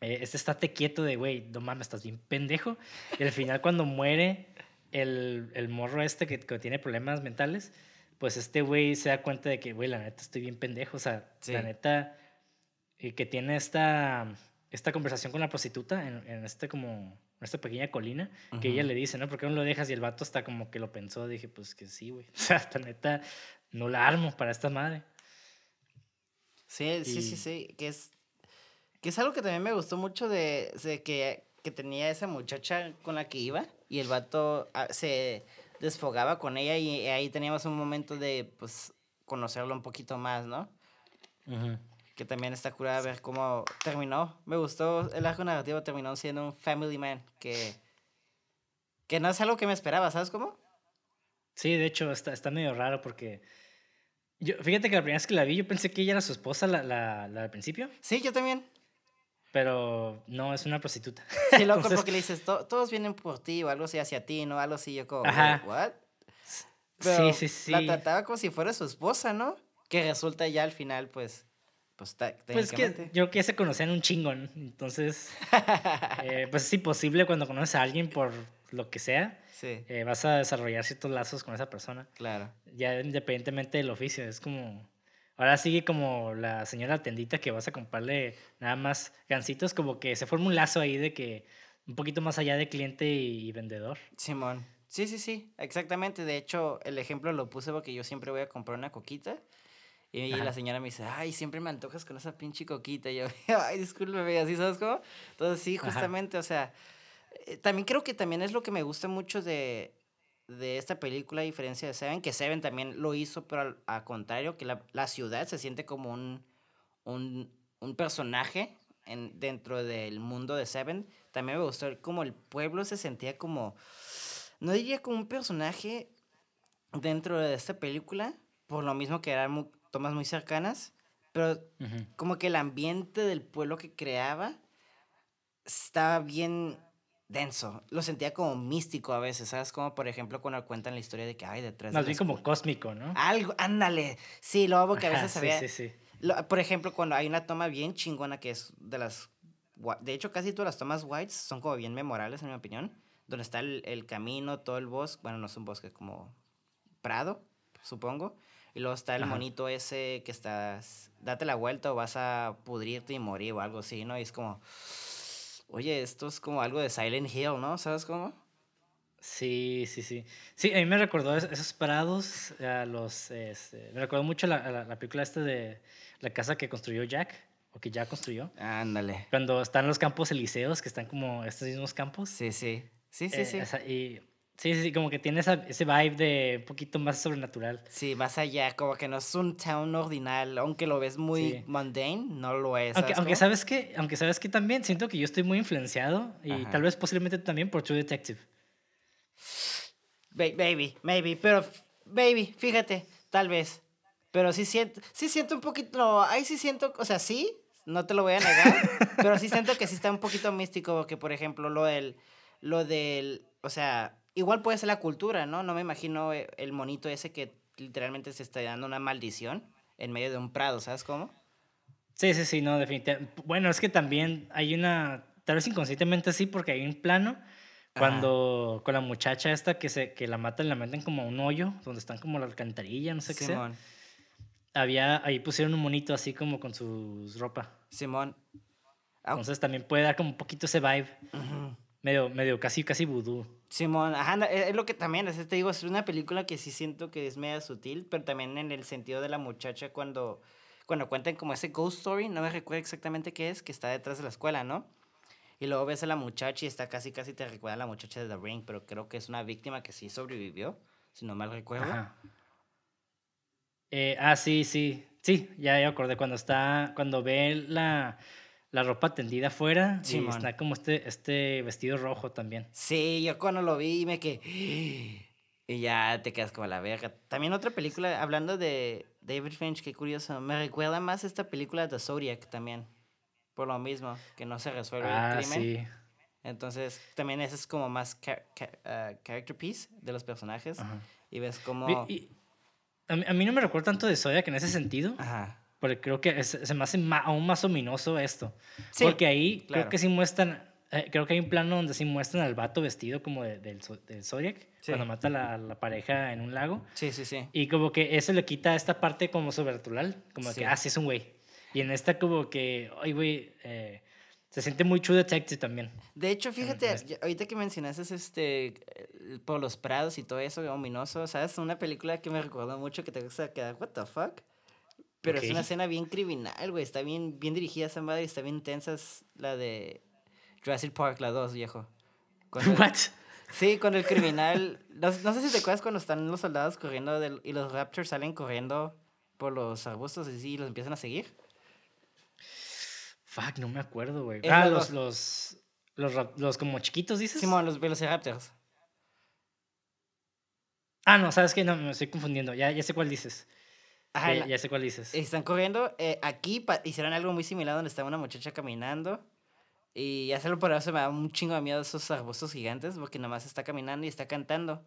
Eh, este estate quieto de, güey, no mames, estás bien pendejo. Y al final cuando muere el, el morro este que, que tiene problemas mentales, pues este güey se da cuenta de que, güey, la neta estoy bien pendejo. O sea, la neta, y que tiene esta, esta conversación con la prostituta en, en este como, en esta pequeña colina, que ella le dice, ¿no? ¿Por qué no lo dejas? Y el vato está como que lo pensó. Dije, pues que sí, güey. O sea, la neta, no la armo para esta madre. Sí, sí, sí, sí. Que es, Que es algo que también me gustó mucho de, de que, que tenía esa muchacha con la que iba y el vato ah, se desfogaba con ella y ahí teníamos un momento de, pues, conocerlo un poquito más, ¿no? Que también está curada ver cómo terminó. Me gustó el arco narrativo, terminó siendo un family man, que, que no es algo que me esperaba, ¿sabes cómo? Sí, de hecho, está, está medio raro porque... Yo, fíjate que la primera vez que la vi, yo pensé que ella era su esposa, la, la, la del principio. Sí, yo también. Pero no, es una prostituta. Sí, loco, porque le dices, todos vienen por ti o algo así hacia ti, ¿no? Algo así, yo como, Ajá. ¿what? sí, sí, sí. La trataba como si fuera su esposa, ¿no? Que resulta ya al final, pues, pues, pues que yo que se conocían un chingón. Entonces, eh, pues es imposible cuando conoces a alguien por lo que sea. Sí. Eh, vas a desarrollar ciertos lazos con esa persona. Claro. Ya independientemente del oficio. Es como. Ahora sigue como la señora tendita que vas a comprarle nada más gancitos, como que se forma un lazo ahí de que un poquito más allá de cliente y vendedor. Simón. Sí, sí, sí, exactamente. De hecho, el ejemplo lo puse porque yo siempre voy a comprar una coquita. Y la señora me dice, ay, siempre me antojas con esa pinche coquita. Y yo, ay, discúlpeme, así, ¿sabes cómo? Entonces, sí, justamente, o sea, eh, también creo que también es lo que me gusta mucho de, de esta película, a diferencia de Seven, que Seven también lo hizo, pero al, contrario, que la, la, ciudad se siente como un, un, un personaje en, dentro del mundo de Seven. También me gustó como el pueblo se sentía como no diría como un personaje dentro de esta película, por lo mismo que eran tomas muy cercanas, pero como que el ambiente del pueblo que creaba estaba bien denso. Lo sentía como místico a veces, ¿sabes? Como por ejemplo cuando cuentan la historia de que hay detrás Más bien como cósmico, ¿no? Algo, ándale. Sí, lo hago que a veces había. Sí, sí, sí. por ejemplo, cuando hay una toma bien chingona que es de las. De hecho, casi todas las tomas whites son como bien memorables, en mi opinión donde está el, el, camino, todo el bosque, bueno, no es un bosque, como prado, supongo. Y luego está el monito ese que estás, date la vuelta o vas a pudrirte y morir o algo así, ¿no? Y es como, oye, esto es como algo de Silent Hill, ¿no? ¿Sabes cómo? Sí, sí, sí. Sí, a mí me recordó esos parados, a los, este, me recordó mucho la, la, la película esta de la casa que construyó Jack o que ya construyó. Ándale. Cuando están los campos elíseos, que están como estos mismos campos. Sí, sí. Sí, sí, sí. y, sí, sí, como que tiene esa, ese vibe de un poquito más sobrenatural. Sí, más allá, como que no es un town ordinal, aunque lo ves muy mundane, no lo es. Aunque, aunque sabes que, aunque sabes que también siento que yo estoy muy influenciado y tal vez posiblemente también por True Detective. baby, maybe, pero baby, fíjate, tal vez. Pero sí siento, sí siento un poquito, ahí sí siento, o sea, sí, no te lo voy a negar, pero sí siento que sí está un poquito místico, porque por ejemplo lo del lo del, o sea, igual puede ser la cultura, ¿no? No me imagino eh, el monito ese que literalmente se está dando una maldición en medio de un prado, ¿sabes cómo? Sí, sí, sí, no, definitivamente. Bueno, es que también hay una, tal vez inconscientemente sí, porque hay un plano cuando con la muchacha esta que se que la matan, la meten como un hoyo donde están como la alcantarilla, no sé qué sea. Había ahí pusieron un monito así como con su ropa. Simón. Entonces también puede dar como un poquito ese vibe medio, medio casi, casi vudú. Simón, ajá, es lo que también, es, te digo, es una película que sí siento que es media sutil, pero también en el sentido de la muchacha cuando, cuando cuentan como ese ghost story, no me recuerdo exactamente qué es, que está detrás de la escuela, ¿no? Y luego ves a la muchacha y está casi, casi te recuerda a la muchacha de The Ring, pero creo que es una víctima que sí sobrevivió, si no mal recuerdo. Ajá. Eh, ah, sí, sí, sí, ya, ya acordé, cuando está, cuando ve la la ropa tendida afuera sí, y está como este, este vestido rojo también. Sí, yo cuando lo vi me que... Y ya te quedas como la verga. También otra película, hablando de David Finch, qué curioso, me recuerda más esta película de Zodiac también. Por lo mismo, que no se resuelve el ah, crimen. Sí. Entonces, también ese es como más ah, character piece de los personajes. Y ves como... a, mí, a, mí, no me recuerda tanto de Zodiac en ese sentido. Ajá. Porque creo que se me hace aún más ominoso esto. porque ahí creo que sí muestran, eh, creo que hay un plano donde sí muestran al vato vestido como de, del, del Zodiac, cuando mata a la, la, pareja en un lago. Sí, sí, sí. Y como que eso le quita esta parte como sobrenatural, como que, ah, sí es un güey. Y en esta como que, ay, güey, eh, se siente muy True Detective también. De hecho, fíjate, ahorita que mencionaste este, por los prados y todo eso, ominoso, ¿sabes? Una película que me recordó mucho que te gusta quedar, what the fuck? Pero es una escena bien criminal, güey. Está bien, bien dirigida esa madre y está bien tensa. Es la de Jurassic Park, la 2, viejo. ¿What? Sí, con el criminal. No, sé si te acuerdas cuando están los soldados corriendo y los Raptors salen corriendo por los arbustos y sí, los empiezan a seguir. Fuck, no me acuerdo, güey. Ah, los, los, los, los, como chiquitos, dices. Simón, los Velociraptors. Ah, no, sabes que no, me estoy confundiendo. Ya, ya sé cuál dices. Ajá, ya, sé cuál dices. Están corriendo. Eh, aquí hicieron algo muy similar donde estaba una muchacha caminando. Y ya solo por eso me da un chingo de miedo esos arbustos gigantes porque nomás está caminando y está cantando.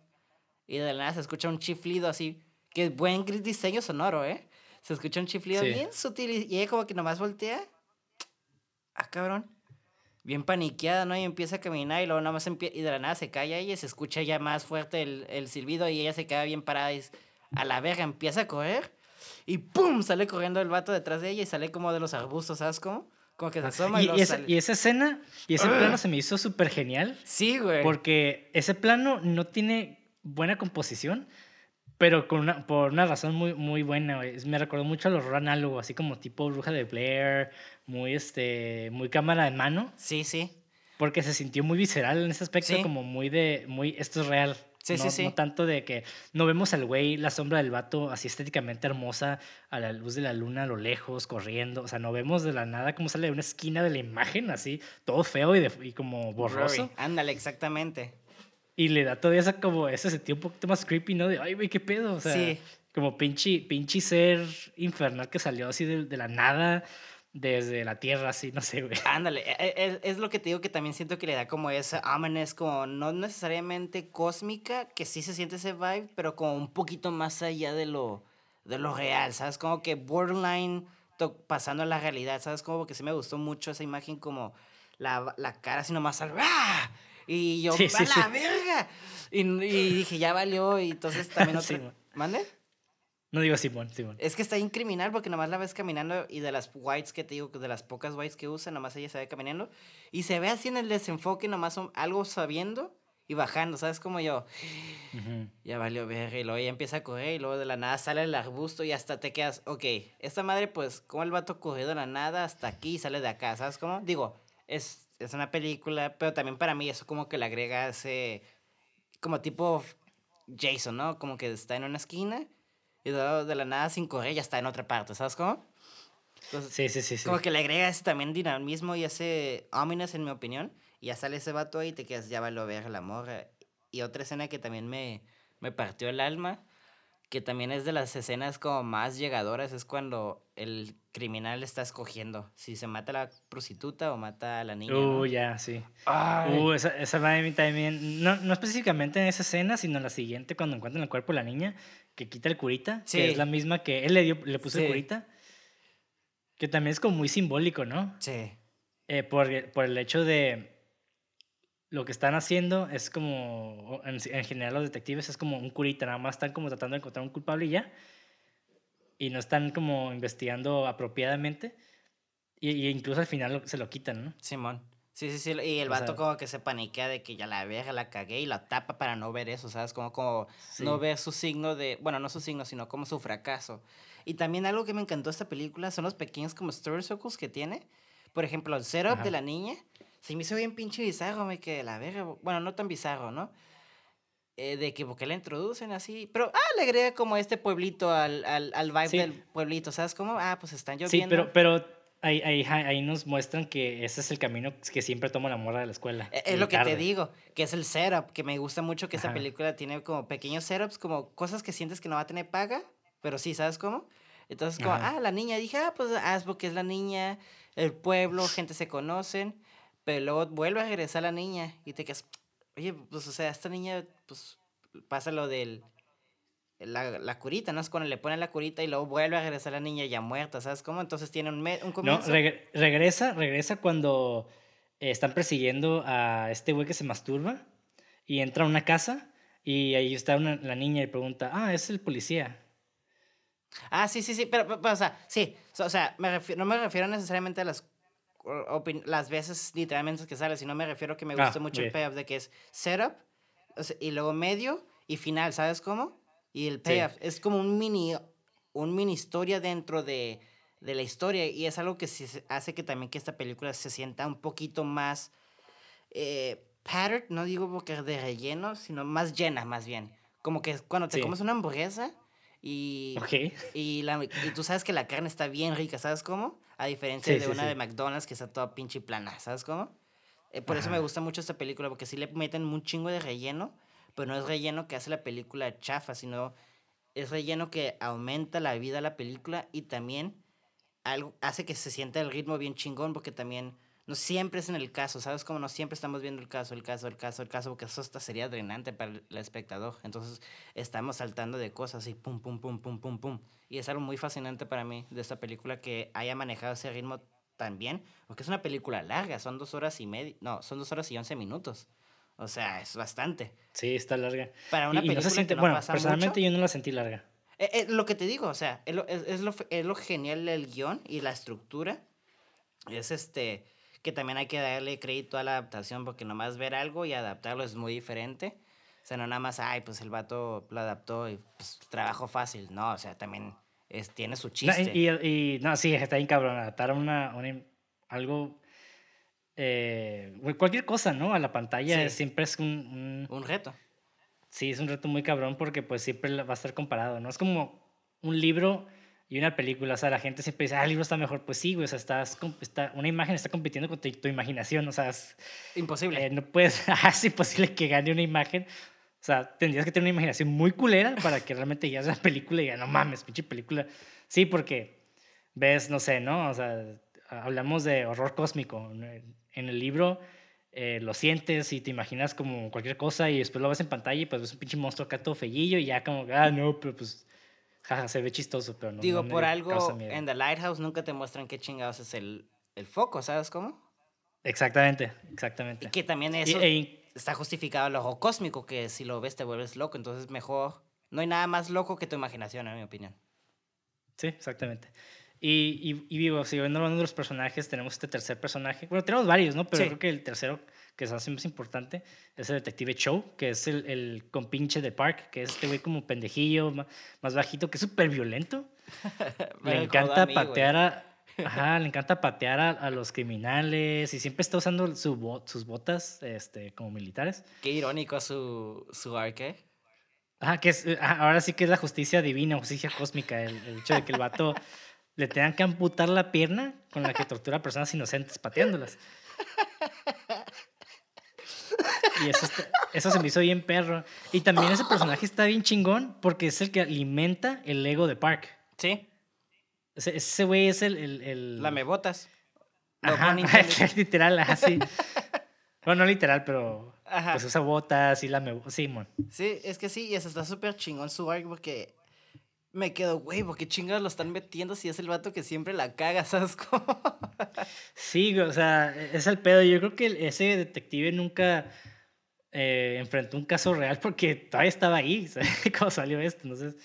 Y de la nada se escucha un chiflido así. Que buen diseño sonoro, ¿eh? Se escucha un chiflido bien sutil y ella como que nomás voltea. Ah, cabrón. Bien paniqueada, ¿no? Y empieza a caminar y luego nomás empieza... Y de la nada se calla y se escucha ya más fuerte el, el silbido y ella se queda bien parada y a la verga empieza a correr. Y ¡pum! Sale corriendo el vato detrás de ella y sale como de los arbustos, ¿sabes cómo? Como que se asoma y, y, esa, y esa escena y ese plano se me hizo súper genial. Sí, güey. Porque ese plano no tiene buena composición, pero con una, por una razón muy, muy buena, güey. Me recordó mucho a los análogo, así como tipo Bruja de Blair, muy, este, muy cámara de mano. Sí, sí. Porque se sintió muy visceral en ese aspecto, como muy de, muy, esto es real. Sí, no, sí, sí. No tanto de que no vemos al güey, la sombra del vato así estéticamente hermosa a la luz de la luna a lo lejos, corriendo. O sea, no vemos de la nada cómo sale de una esquina de la imagen, así, todo feo y, de, y como borroso. Ándale, exactamente. Y le da todavía esa, como ese sentido un poquito más creepy, ¿no? De, ay, güey, qué pedo. O sea, sí. como pinche, pinche ser infernal que salió así de, de la nada desde la tierra, así, no sé, güey. Ándale, e, e, es, lo que te digo que también siento que le da como esa ominous, como no necesariamente cósmica, que sí se siente ese vibe, pero como un poquito más allá de lo, de lo real, ¿sabes? Como que borderline pasando a la realidad, ¿sabes? Como que sí me gustó mucho esa imagen como la, la cara así nomás al... ¡Ah! Y yo, ¡a la verga! Y, y, dije, ya valió, y entonces también otro... ¿Mande? No digo Simón, Simón. Es que está incriminal porque nomás la ves caminando y de las whites que te digo, de las pocas whites que usa, nomás ella se ve caminando. Y se ve así en el desenfoque, nomás algo sabiendo y bajando, ¿sabes? Como yo, ya valió ver, y luego ella empieza a correr y luego de la nada sale el arbusto y hasta te quedas, ok, esta madre, pues, ¿cómo el vato corrió de la nada hasta aquí y sale de acá? ¿Sabes cómo? Digo, es, es una película, pero también para mí eso como que le agrega ese, como tipo Jason, ¿no? Como que está en una esquina y de, la nada sin correr ya está en otra parte, ¿sabes cómo? sí, sí, sí, sí. Como que le agrega ese también dinamismo y ese ominous, en mi opinión. Y ya sale ese vato ahí y te quedas, ya va a ver la morra. Y otra escena que también me, me partió el alma, que también es de las escenas como más llegadoras, es cuando el criminal está escogiendo si se mata a la prostituta o mata a la niña. Uh, ya, sí. Uh, esa, esa también, no, no específicamente en esa escena, sino en la siguiente, cuando encuentran el cuerpo de la niña, que quita el curita, que es la misma que él le, dio, le puso el curita, que también es como muy simbólico, ¿no? Sí. Eh, por, por, el hecho de lo que están haciendo es como, en, general los detectives es como un curita, nada más están como tratando de encontrar un culpable y ya, y no están como investigando apropiadamente, y, y incluso al final se lo quitan, ¿no? Simón. Sí, sí, sí. Y el vato como que se paniquea de que ya la vieja la cagué y la tapa para no ver eso, ¿sabes? Como, como no ver su signo de, bueno, no su signo, sino como su fracaso. Y también algo que me encantó esta película son los pequeños como story circles que tiene. Por ejemplo, el setup de la niña. Se me hizo bien pinche bizarro, me que la verga, bueno, no tan bizarro, ¿no? Eh, de que porque la introducen así, pero ah, le agrega como este pueblito al, al, al vibe del pueblito, ¿sabes cómo? Ah, pues están lloviendo. Sí, pero, pero Ahí, ahí, ahí, nos muestran que ese es el camino que siempre toma la morra de la escuela. E, es, lo que te digo, que es el setup, que me gusta mucho que esa película tiene como pequeños setups, como cosas que sientes que no va a tener paga, pero sí, ¿sabes cómo? Entonces, como, ah, la niña, dije, ah, pues haz porque es la niña, el pueblo, gente se conocen, pero luego vuelve a regresar la niña y te quedas, oye, pues, o sea, esta niña, pues, pasa lo del la, la, curita, ¿no? Es cuando le ponen la curita y luego vuelve a regresar la niña ya muerta, ¿sabes cómo? Entonces tiene un, un comienzo. No, regresa, regresa cuando eh, están persiguiendo a este güey que se masturba y entra a una casa y ahí está una, la niña y pregunta, ah, es el policía. Ah, sí, sí, sí, pero, o sea, sí, o sea, me no me refiero necesariamente a las, las veces literalmente que sale, sino me refiero que me gusta ah, mucho el payoff de que es setup y luego medio y final, ¿sabes cómo? Y el payoff es como un mini un mini historia dentro de, de la historia y es algo que se- hace que también que esta película se sienta un poquito más eh, patterned, no digo porque de relleno, sino más llena más bien. Como que cuando te Sí. comes una hamburguesa y, Ok. y, la, y tú sabes que la carne está bien rica, ¿sabes cómo? A diferencia Sí, de sí, una sí. de McDonald's que está toda pinche plana, ¿sabes cómo? Eh, por eso me Ajá. gusta mucho esta película, porque sí le meten un chingo de relleno, pero no es relleno que hace la película chafa, sino es relleno que aumenta la vida a la película y también algo, hace que se sienta el ritmo bien chingón, porque también no siempre es en el caso, ¿sabes? Como no siempre estamos viendo el caso, el caso, el caso, el caso, porque eso hasta sería drenante para el espectador. Entonces estamos saltando de cosas y pum, pum, pum, pum, pum, pum. Y es algo muy fascinante para mí de esta película que haya manejado ese ritmo tan bien, porque es una película larga, son dos horas y media, no, son dos horas y once minutos. O sea, es bastante. Sí, está larga. Para una Y- y no película se siente, que no bueno, pasa personalmente mucho. yo no la sentí larga. Eh, eh, lo que te digo, o sea, es lo, es, es lo, es lo genial del guion y la estructura. Es este, que también hay que darle crédito a la adaptación porque nomás ver algo y adaptarlo es muy diferente. O sea, no nada más, ay, pues el vato lo adaptó y pues trabajo fácil. No, o sea, también es, tiene su No, chiste. y, y- y- no, sí, está bien cabrón. Adaptar una, una- algo, eh, cualquier cosa, ¿no? A la pantalla Sí. siempre es un, un- Un reto. sí, es un reto muy cabrón porque pues siempre va a estar comparado, ¿no? Es como un libro y una película, o sea, la gente siempre dice, ah, el libro está mejor. Pues sí, güey, o sea, estás, está, una imagen está compitiendo con tu, tu imaginación, o sea, es- Imposible. eh, no puedes, es imposible que gane una imagen. O sea, tendrías que tener una imaginación muy culera para que realmente ya la película y ya no mames, pinche película. Sí, porque ves, no sé, ¿no? O sea, hablamos de horror cósmico. En el libro eh, lo sientes y te imaginas como cualquier cosa y después lo ves en pantalla y pues ves un pinche monstruo acá todo fellillo y ya como, ah, no, pero pues, jaja, se ve chistoso, pero no. Digo, no por algo en The Lighthouse nunca te muestran qué chingados es el, el foco, ¿sabes cómo? Exactamente, Y exactamente. que también Y- eso e- está justificado el ojo cósmico, que si lo ves te vuelves loco, entonces mejor, no hay nada más loco que tu imaginación, en mi opinión. Sí, exactamente. Y, y, y digo, siguiendo hablando de los personajes, tenemos este tercer personaje. Bueno, tenemos varios, ¿no? Pero Sí. creo que el tercero que hace más importante es el detective Cho, que es el, el compinche de Park, que es este güey como pendejillo, más, bajito, que es súper violento. Le encanta a mí, güey. patear a... Ajá, le encanta patear a, a los criminales y siempre está usando su sus botas este, como militares. Qué irónico su, su arque. Ajá, que es, ajá, ahora sí que es la justicia divina, justicia cósmica, el, el hecho de que el vato le tengan que amputar la pierna con la que tortura a personas inocentes pateándolas. Y eso, está- eso se me hizo bien perro. Y también ese personaje está bien chingón porque es el que alimenta el ego de Park. Sí, Ese ese güey es el... el, el- la me botas. Ajá, literal, así. Bueno, no literal, pero Ajá. pues usa botas y la me... Sí, mon. Sí, es que sí, y eso está súper chingón su arc porque me quedo, güey, ¿por qué chingados lo están metiendo si es el vato que siempre la caga, ¿sabes cómo? Sí, güey, o sea, es el pedo. Yo creo que ese detective nunca eh, enfrentó un caso real porque todavía estaba ahí, ¿sabes? Cuando salió esto. Entonces,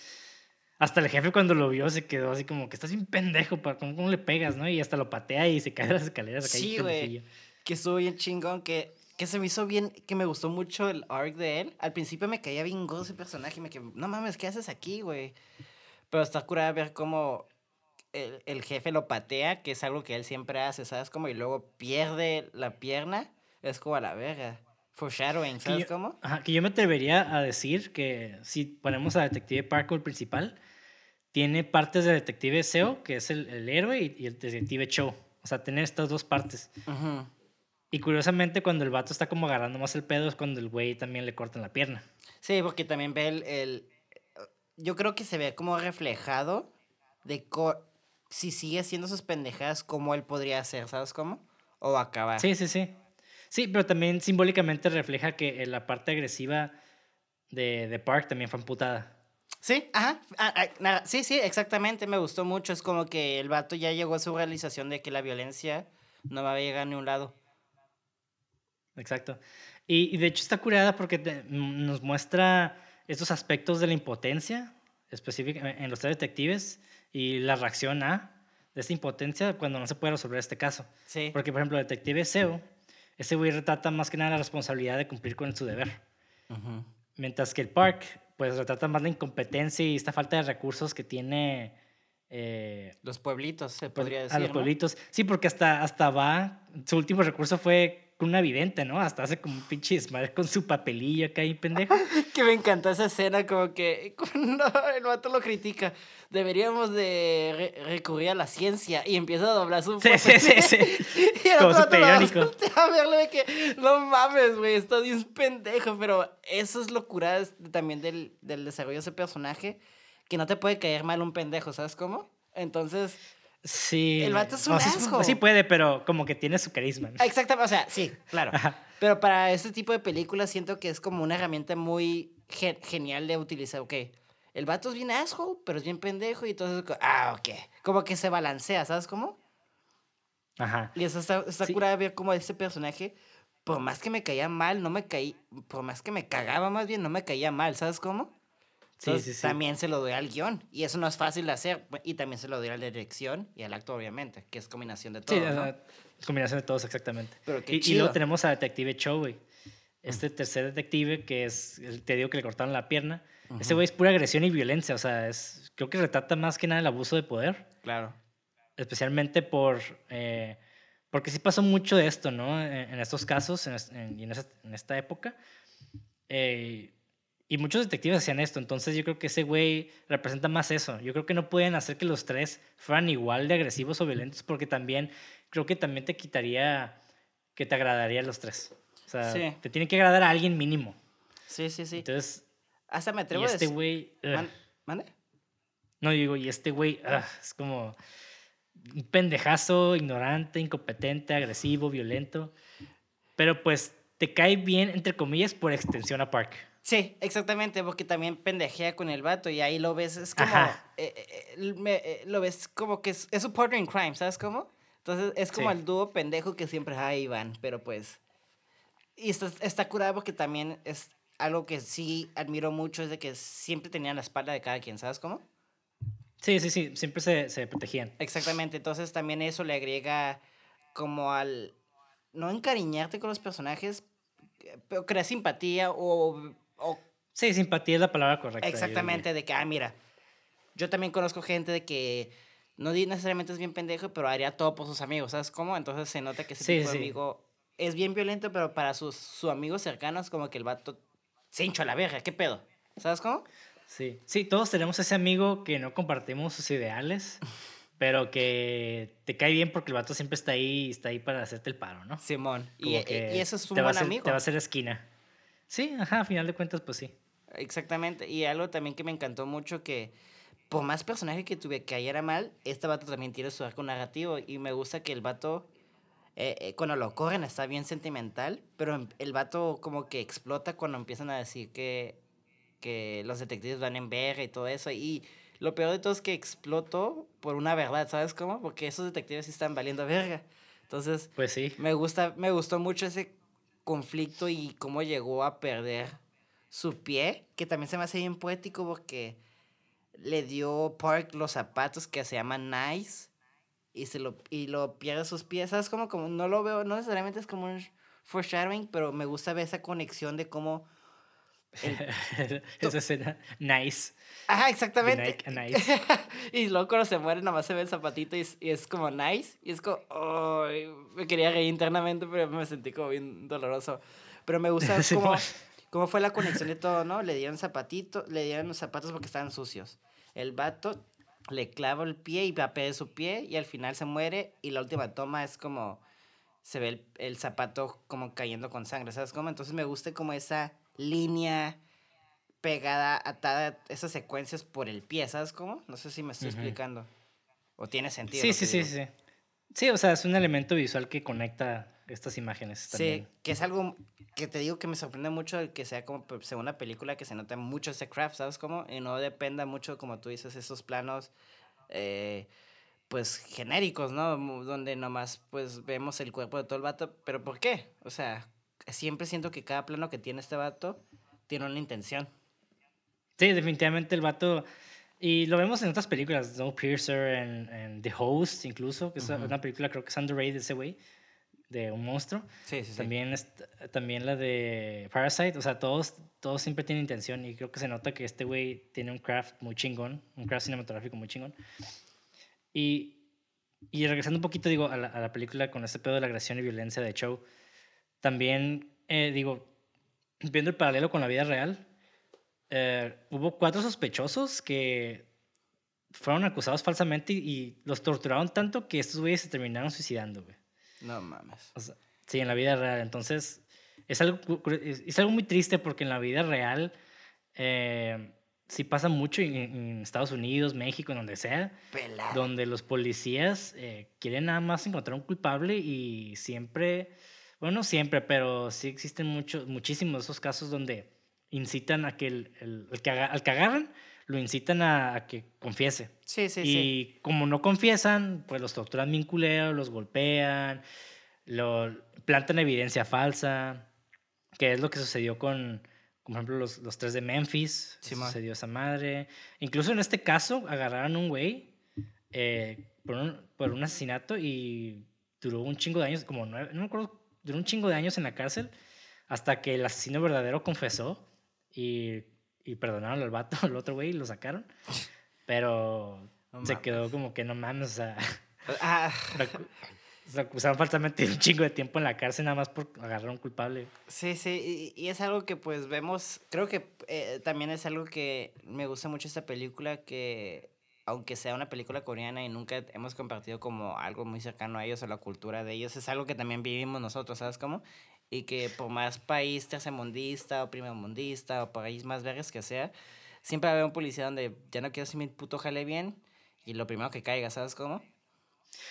hasta el jefe cuando lo vio se quedó así como que estás bien pendejo, ¿para cómo, cómo le pegas, no? Y hasta lo patea y se cae de las escaleras. acá, Sí, güey. que estuvo bien chingón, que, que se me hizo bien, que me gustó mucho el arc de él. Al principio me caía bien gordo ese personaje y me quedé, no mames, ¿qué haces aquí, güey? Pero está curada ver cómo el, el jefe lo patea, que es algo que él siempre hace, ¿sabes? Como y luego pierde la pierna, es como a la verga. Foreshadowing, ¿sabes yo- cómo? Ajá, que yo me atrevería a decir que si ponemos a Detective Park como el principal, tiene partes de Detective Seo, que es el, el héroe, y, y el Detective Cho. O sea, tener estas dos partes. Y curiosamente, cuando el vato está como agarrando más el pedo, es cuando el güey también le cortan la pierna. Sí, porque también ve el, el- Yo creo que se ve como reflejado de co- si sigue haciendo sus pendejadas, cómo él podría hacer, ¿sabes cómo? O acabar. Sí, sí, sí. Sí, pero también simbólicamente refleja que eh, la parte agresiva de, de Park también fue amputada. Sí, ajá. ah, ah, nada, sí, sí, exactamente. Me gustó mucho. Es como que el vato ya llegó a su realización de que la violencia no va a llegar a ningún lado. Exacto. Y, y de hecho está curada porque te- mm, nos muestra estos aspectos de la impotencia, específicamente en los tres detectives, y la reacción a de esta impotencia cuando no se puede resolver este caso. Sí. Porque, por ejemplo, el detective Seo, ese güey retrata más que nada la responsabilidad de cumplir con su deber. Ujú. Mientras que el Park, pues retrata más la incompetencia y esta falta de recursos que tiene eh, Los pueblitos, se pues, podría decir. a los ¿no? pueblitos. Sí, porque hasta, hasta va, su último recurso fue con una vidente, ¿no? Hasta hace como un pinche desmadre con su papelillo acá pendejo. Que me encantó esa escena, como que cuando el vato lo critica, deberíamos de re- recurrir a la ciencia y empieza a doblar su Sí, sí, sí, sí. Y el Como otro lo a periódico. voltear a verlo de que, no mames, güey, estás bien pendejo, pero eso es locura también del, del desarrollo de ese personaje, que no te puede caer mal un pendejo, ¿sabes cómo? Entonces, Sí. El vato es un o sea, asshole. Sí puede, pero como que tiene su carisma. ¿no? exactamente, o sea, sí, claro. Ajá. Pero para este tipo de películas siento que es como una herramienta muy ge- genial de utilizar. Ok, el vato es bien asshole, pero es bien pendejo y entonces, ah, ok. Como que se balancea, ¿sabes cómo? Ajá. Y eso está, está Sí. curada ver cómo ese personaje, por más que me caía mal, no me caí, por más que me cagaba más bien, no me caía mal, ¿sabes cómo? Sí, Entonces, sí, sí. también se lo doy al guion. Y eso no es fácil de hacer. Y también se lo doy a la dirección y al acto, obviamente, que es combinación de todo. Sí, ¿no? sea, combinación de todos, exactamente. Pero qué y, y chido. luego tenemos a Detective Cho, güey. Este tercer detective que es, te digo que le cortaron la pierna. Ese güey es pura agresión y violencia, o sea, es, creo que retrata más que nada el abuso de poder, Claro. especialmente por, eh, porque sí pasó mucho de esto, ¿no? En, en estos casos en, es- en- y en, en esta época. Eh, y muchos detectives hacían esto, entonces yo creo que ese güey representa más eso. Yo creo que no pueden hacer que los tres fueran igual de agresivos o violentos porque también creo que también te quitaría que te agradaría a los tres. O sea, Sí. te tiene que agradar a alguien mínimo. Sí, sí, sí. Entonces, Hasta me y atrevo a este güey... Man- ¿Mande? No, digo, y este güey es como un pendejazo, ignorante, incompetente, agresivo, violento. Pero pues te cae bien, entre comillas, por extensión a Park. Sí, exactamente, porque también pendejea con el vato y ahí lo ves, es como, eh, eh, me- eh, lo ves como que es, es su partner in crime, ¿sabes cómo? Entonces es como Sí. el dúo pendejo que siempre ahí van, pero pues, y está, está curado porque también es algo que sí admiro mucho, es de que siempre tenían la espalda de cada quien, ¿sabes cómo? Sí, sí, sí, siempre se, se protegían. Exactamente, entonces también eso le agrega como al, no encariñarte con los personajes, eh, pero crear simpatía o, o Sí, simpatía es la palabra correcta. Exactamente, de que, ah, mira, yo también conozco gente de que no necesariamente es bien pendejo, pero haría todo por sus amigos, ¿sabes cómo? Entonces se nota que ese Sí, tipo de sí. amigo es bien violento, pero para sus, sus amigos cercanos, como que el vato se hincha a la verga, ¿qué pedo? ¿Sabes cómo? Sí, sí, todos tenemos ese amigo que no compartimos sus ideales, pero que te cae bien porque el vato siempre está ahí, está ahí para hacerte el paro, ¿no? Simón. Y, Como y- eso es un buen hacer- amigo. Te va a hacer esquina. Sí, ajá, a final de cuentas, pues sí. Exactamente. Y algo también que me encantó mucho que por más personaje que tuve que cayera mal, este vato también tiene su arco narrativo. Y me gusta que el vato, eh, eh, cuando lo corren, está bien sentimental, pero em- el vato como que explota cuando empiezan a decir que, que los detectives van en verga y todo eso. Y lo peor de todo es que explotó por una verdad, ¿sabes cómo? Porque esos detectives sí están valiendo verga. Entonces, Pues sí. me gusta, me gustó mucho ese conflicto y cómo llegó a perder su pie, que también se me hace bien poético porque le dio Park los zapatos que se llaman Nice y se lo y lo pierde sus pies, ¿sabes? Como, como no lo veo, no necesariamente es como un foreshadowing, pero me gusta ver esa conexión de cómo Esa escena, nice. Ajá, exactamente. Nice. y luego cuando se muere nomás se ve el zapatito y es, y es como nice. Y es como, "Ay", me quería reír internamente, pero me sentí como bien doloroso. Pero me gusta cómo, mo- cómo fue la conexión de todo, ¿no? Le dieron zapatito, le dieron los zapatos porque estaban sucios. El vato le clava el pie y va a perder su pie y al final se muere y la última toma es como se ve el, el zapato como cayendo con sangre, ¿sabes cómo? Entonces me gusta como esa línea pegada, atada, esas secuencias por el pie, ¿sabes cómo? No sé si me estoy explicando. O tiene sentido. Sí, sí, sí, sí. Sí, o sea, es un elemento visual que conecta estas imágenes Sí, también. que es algo que te digo que me sorprende mucho el que sea como sea una película que se nota mucho ese craft, ¿sabes cómo? Y no dependa mucho, como tú dices, esos planos, eh, pues, genéricos, ¿no? Donde nomás, pues, vemos el cuerpo de todo el vato. ¿Pero por qué? O sea, siempre siento que cada plano que tiene este vato tiene una intención. Sí, definitivamente el vato. Y lo vemos en otras películas, Snowpiercer, en, en The Host, incluso, que es una película, creo que es underrated ese güey, de un monstruo. Sí, sí, sí. También, est- también la de Parasite, o sea, todos, todos siempre tienen intención y creo que se nota que este güey tiene un craft muy chingón, un craft cinematográfico muy chingón. Y, y regresando un poquito, digo, a la, a la película con este pedo de la agresión y violencia de Chow, también, eh, digo, viendo el paralelo con la vida real, eh, hubo cuatro sospechosos que fueron acusados falsamente y, y los torturaron tanto que estos güeyes se terminaron suicidando, güey. No mames. O sea, sí, en la vida real. Entonces, es algo, es, es algo muy triste porque en la vida real eh, sí pasa mucho en, en Estados Unidos, México, en donde sea, Pelado. donde los policías eh, quieren nada más encontrar un culpable y siempre, bueno, no siempre, pero sí existen muchos, muchísimos de esos casos donde incitan a que el, el- el que aga- al que agarran, lo incitan a, a que confiese. Sí, sí, y sí. como no confiesan, pues los torturan bien los golpean, lo plantan evidencia falsa, que es lo que sucedió con, por ejemplo, los, los tres de Memphis, Simón. sucedió esa madre. Incluso en este caso agarraron a un güey eh, por, un, por un asesinato y duró un chingo de años, como nueve, no me acuerdo, duró un chingo de años en la cárcel hasta que el asesino verdadero confesó y, y perdonaron al vato, al otro güey, y lo sacaron. Pero No se quedó como que no mames, o sea, Ah, lo acusaron falsamente un chingo de tiempo en la cárcel nada más por agarrar a un culpable. sí, sí. Y, y es algo que pues vemos. Creo que eh, también es algo que me gusta mucho esta película. Que aunque sea una película coreana y nunca hemos compartido como algo muy cercano a ellos o la cultura de ellos, es algo que también vivimos nosotros, ¿sabes cómo? Y que por más país tercermundista o primermundista o país más vergas que sea, siempre va a haber un policía donde ya no quiero hacer mi puto jale bien y lo primero que caiga, ¿sabes cómo?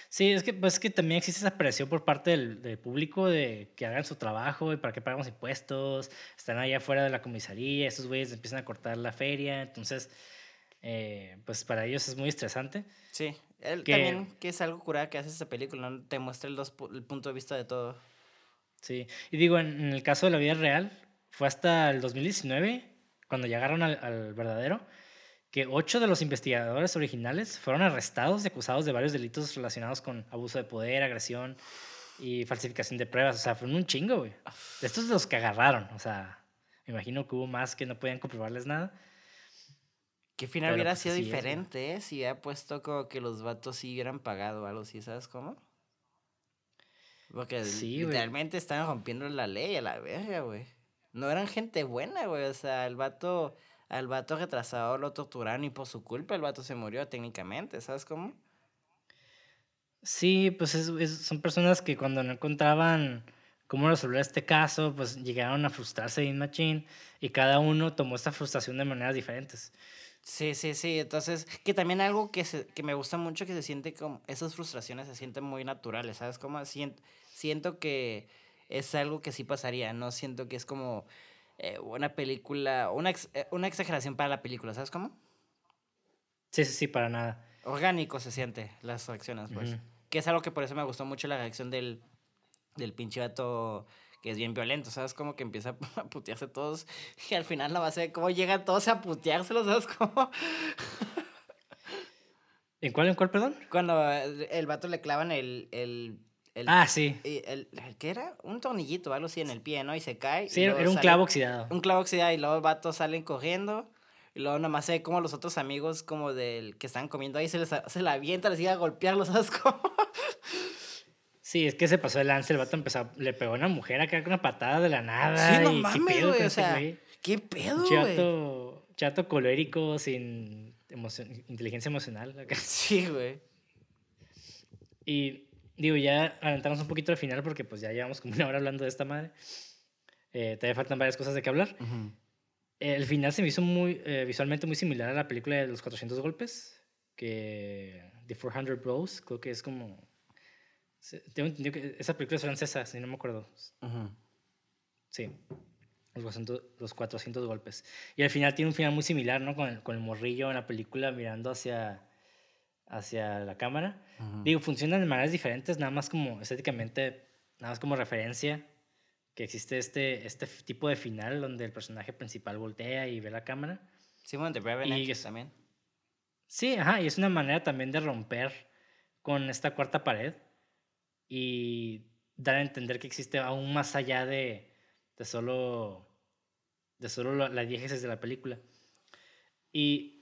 Sí, es que, pues, es que también existe esa presión por parte del, del público de que hagan su trabajo y para qué pagamos impuestos. Están allá afuera de la comisaría, estos güeyes empiezan a cortar la feria. Entonces, eh, pues para ellos es muy estresante. Sí, él Que- también que es algo curada que hace esta película, ¿no? te muestra el, dos, pu- el punto de vista de todo. Sí. Y digo, en, en el caso de la vida real, fue hasta el 2019, cuando llegaron al, al verdadero, que ocho de los investigadores originales fueron arrestados y acusados de varios delitos relacionados con abuso de poder, agresión y falsificación de pruebas. O sea, fueron un chingo, güey. Estos de los que agarraron. O sea, me imagino que hubo más que no podían comprobarles nada. Que final Pero, hubiera pues, sido es, diferente, ¿eh? Si hubiera puesto como que los vatos sí hubieran pagado algo así, ¿sabes cómo? Porque Sí, literalmente estaban rompiendo la ley a la verga, güey. No eran gente buena, güey. O sea, el vato, al vato retrasado lo torturaron y por su culpa el vato se murió técnicamente, ¿sabes cómo? Sí, pues es- es- son personas que cuando no encontraban cómo resolver este caso, pues llegaron a frustrarse bien machín y cada uno tomó esta frustración de maneras diferentes. Sí, sí, sí. Entonces, que también algo que, se, que me gusta mucho que se siente como, esas frustraciones se sienten muy naturales, ¿sabes? Como siento, siento que es algo que sí pasaría, no siento que es como eh, una película, una, ex- eh, una exageración para la película, ¿sabes cómo? Sí, sí, sí, para nada. Orgánico se siente las reacciones, pues. Que es algo que por eso me gustó mucho la reacción del, del pinche vato que es bien violento, ¿sabes? Como que empieza a putearse todos y al final la base de cómo llegan todos a puteárselos, ¿sabes cómo? ¿En cuál, en cuál, perdón? Cuando el, vato le clavan el. el, el Ah, sí. el, el- ¿Qué era? Un tornillito algo así en el pie, ¿no? Y se cae. Sí, era un sale- clavo oxidado. Un clavo oxidado y luego el vato salen corriendo. Y luego nomás se ve como los otros amigos, como del que están comiendo ahí, se, les, se la avienta, les sigue a golpearlos, ¿sabes cómo? Sí, es que se pasó de lance, el vato empezó, le pegó a una mujer acá con una patada de la nada. Sí, no y qué mames, pedo güey, o ese sea, güey. ¿Qué pedo, güey? Chato, chato colérico, sin emoción- inteligencia emocional. acá. Sí, güey. Y digo, ya adelantarnos un poquito al final porque pues ya llevamos como una hora hablando de esta madre. Eh, todavía faltan varias cosas de que hablar. El final se me hizo muy, eh, visualmente muy similar a la película de los 400 golpes, que The 400 Blows, creo que es como... Tengo entendido que esa película es francesa, si no me acuerdo. Ujú. Sí, los 400, los 400 golpes. Y al final tiene un final muy similar, ¿no? Con el, con el morrillo en la película mirando hacia, hacia la cámara. Ujú. Digo, funcionan de maneras diferentes, nada más como estéticamente, nada más como referencia, que existe este, este tipo de final donde el personaje principal voltea y ve la cámara. Simón de Revenant es- también. Sí, ajá, y es una manera también de romper con esta cuarta pared y dar a entender que existe aún más allá de, de solo, de solo la, la diégesis de la película. Y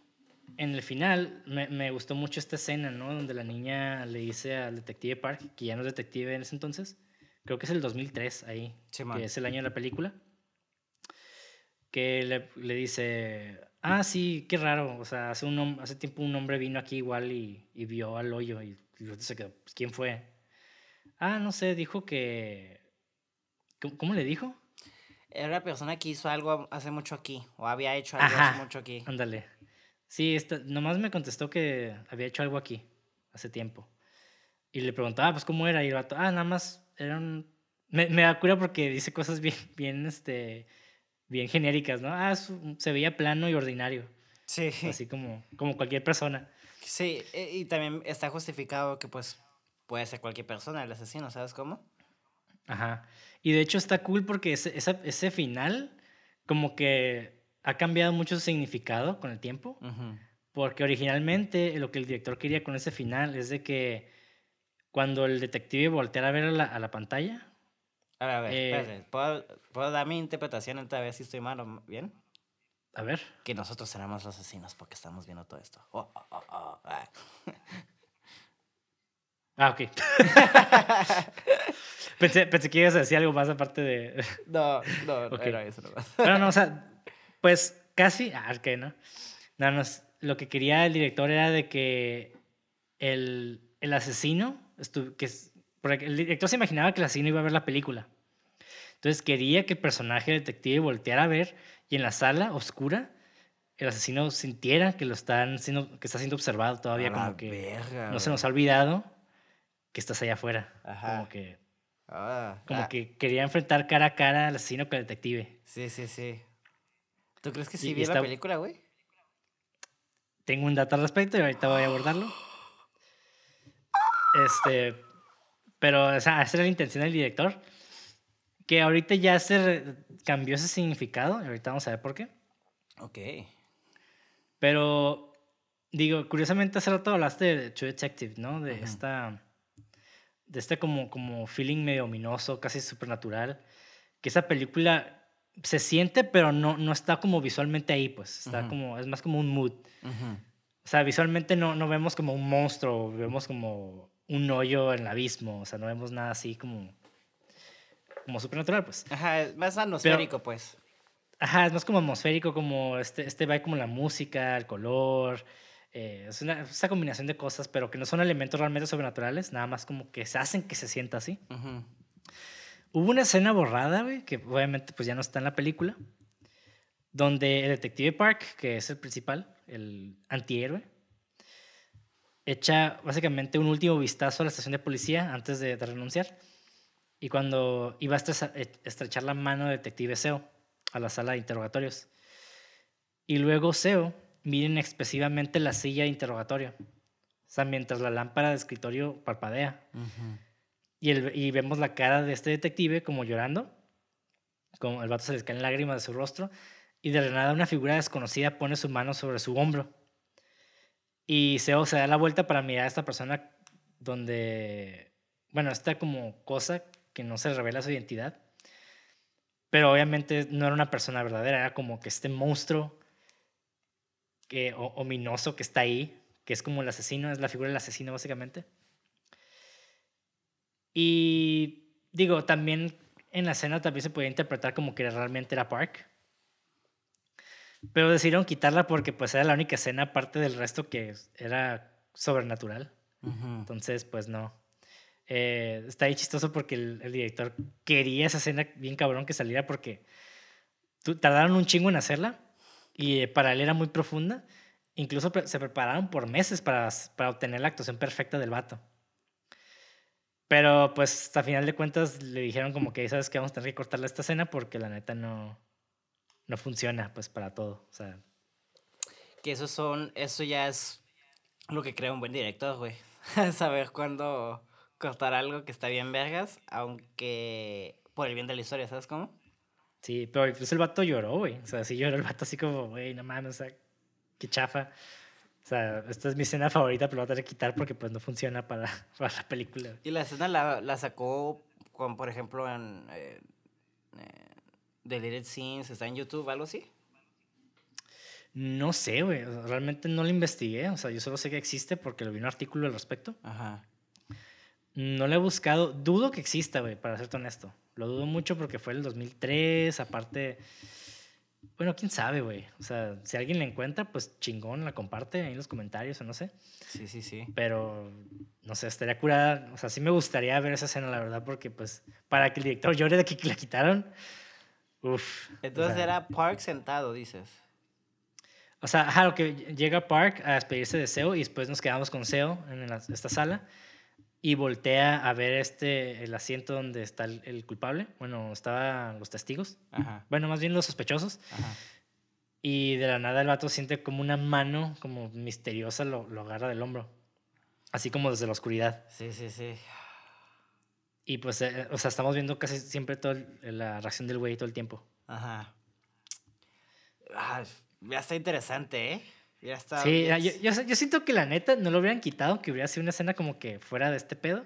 en el final me, me, gustó mucho esta escena, ¿no? Donde la niña le dice al detective Park, que ya no es detective en ese entonces, creo que es el 2003 ahí, que es el año de la película, que le, le, dice, ah, sí, qué raro, o sea, hace, un, hace tiempo un hombre vino aquí igual y, y vio al hoyo y, y se quedó, pues, ¿quién fue? Ah, no sé, dijo que... ¿Cómo, cómo le dijo? Era una persona que hizo algo hace mucho aquí, o había hecho algo Ajá, hace mucho aquí. Ándale. Sí, esta, nomás me contestó que había hecho algo aquí hace tiempo. Y le preguntaba, ah, pues, ¿cómo era? Y el vato, ah, nada más, era un... Me, me da cura porque dice cosas bien, bien, este, bien genéricas, ¿no? Ah, su, se veía plano y ordinario. Sí. Así como, como cualquier persona. Sí, e, y también está justificado que, pues, puede ser cualquier persona el asesino, ¿sabes cómo? Ajá. Y de hecho está cool porque ese, ese, ese final, como que ha cambiado mucho su significado con el tiempo. Uh -huh. Porque originalmente lo que el director quería con ese final es de que cuando el detective volteara a ver a la, a la pantalla. A ver, a ver, eh, espérate. ¿Puedo, ¿Puedo, dar mi interpretación ante a ver si estoy mal o bien? A ver. Que nosotros seremos los asesinos porque estamos viendo todo esto. Oh, oh, oh, oh. Ah. ah, ok. pensé, pensé que ibas a decir algo más aparte de. No, no, okay. era eso nomás. Pero no, o sea, pues casi. Ah, ok, ¿no? No, no, lo que quería el director era de que el, el asesino, que porque el director se imaginaba que el asesino iba a ver la película. Entonces quería que el personaje detective volteara a ver y en la sala oscura el asesino sintiera que lo están siendo, que está siendo observado todavía, a como que verga, no se nos ha olvidado que estás allá afuera. Ajá. Como que, ah, como ah. que quería enfrentar cara a cara al asesino con el detective. Sí, sí, sí. ¿Tú crees que sí vio está- la película, güey? Tengo un dato al respecto y ahorita voy a abordarlo. Este, pero o sea, esa era la intención del director. Que ahorita ya se cambió ese significado y ahorita vamos a ver por qué. Ok. Pero, digo, curiosamente hace rato hablaste de True Detective, ¿no? De esta, de este como, como feeling medio ominoso, casi supernatural. Que esa película se siente, pero no, no está como visualmente ahí, pues. Está Ujú. como, es más como un mood. Ujú. O sea, visualmente no, no vemos como un monstruo, vemos como un hoyo en el abismo, o sea, no vemos nada así como, como supernatural, pues. Ajá, es más atmosférico, pues. Ajá, es más como atmosférico, como este, este va como la música, el color, eh, es una, esa combinación de cosas, pero que no son elementos realmente sobrenaturales, nada más como que se hacen que se sienta así. Ujú. Hubo una escena borrada, güey, que obviamente pues ya no está en la película, donde el detective Park, que es el principal, el antihéroe, echa básicamente un último vistazo a la estación de policía antes de, de renunciar. Y cuando iba a estre- e- estrechar la mano del detective Seo a la sala de interrogatorios. Y luego Seo mira inexpresivamente la silla de interrogatorio. O sea, mientras la lámpara de escritorio parpadea. Y, el- y vemos la cara de este detective como llorando. Como el vato se le caen lágrimas de su rostro. Y de la nada una figura desconocida pone su mano sobre su hombro. Y Seo se da la vuelta para mirar a esta persona donde... Bueno, esta como cosa que no se revela su identidad. Pero obviamente no era una persona verdadera. Era como que este monstruo que, o- ominoso que está ahí. Que es como el asesino. Es la figura del asesino básicamente. Y digo, también en la escena también se podía interpretar como que realmente era Park. Pero decidieron quitarla porque pues era la única escena aparte del resto que era sobrenatural. Entonces, pues no. Eh, está ahí chistoso porque el, el director quería esa escena bien cabrón que saliera porque tardaron un chingo en hacerla y eh, para él era muy profunda. Incluso se prepararon por meses para, para obtener la actuación perfecta del vato. Pero pues a final de cuentas le dijeron como que sabes que vamos a tener que cortarle esta escena porque la neta no, no funciona pues para todo. O sea, Que eso son, eso ya es lo que crea un buen director, güey. Saber cuándo cortar algo que está bien vergas, aunque por el bien de la historia, ¿sabes cómo? Sí, pero incluso el vato lloró, güey. O sea, sí lloró el vato así como, güey, no mames, o sea, qué chafa. O sea, esta es mi escena favorita, pero la voy a tener que quitar porque pues no funciona para, para la película. Y la escena la, la sacó con, por ejemplo, en eh, eh, Deleted Scenes, está en YouTube, algo así. No sé, güey. o sea, realmente no lo investigué. O sea, yo solo sé que existe porque lo vi un artículo al respecto. Ajá. No lo he buscado. Dudo que exista, güey, para serte honesto. Lo dudo mucho porque fue el 2003. Aparte, bueno, quién sabe, güey. O sea, si alguien la encuentra, pues chingón, la comparte ahí en los comentarios o no sé. Sí, sí, sí. Pero, no sé, estaría curada. O sea, sí me gustaría ver esa escena, la verdad, porque, pues, para que el director llore de que la quitaron. Uf. o Entonces sea, era Park sentado, dices. O sea, ajá, lo que llega Park a despedirse de Seo y después nos quedamos con Seo en la- esta sala y voltea a ver este, el asiento donde está el, el culpable. Bueno, estaban los testigos. Ajá. Bueno, más bien los sospechosos. Ajá. Y de la nada el vato siente como una mano como misteriosa lo, lo agarra del hombro. Así como desde la oscuridad. Sí, sí, sí. Y pues, eh, o sea, estamos viendo casi siempre toda la reacción del güey todo el tiempo. Ajá. Ah, ya está interesante, ¿eh? Ya está. Sí, yo, yo, yo siento que la neta no lo hubieran quitado, que hubiera sido una escena como que fuera de este pedo.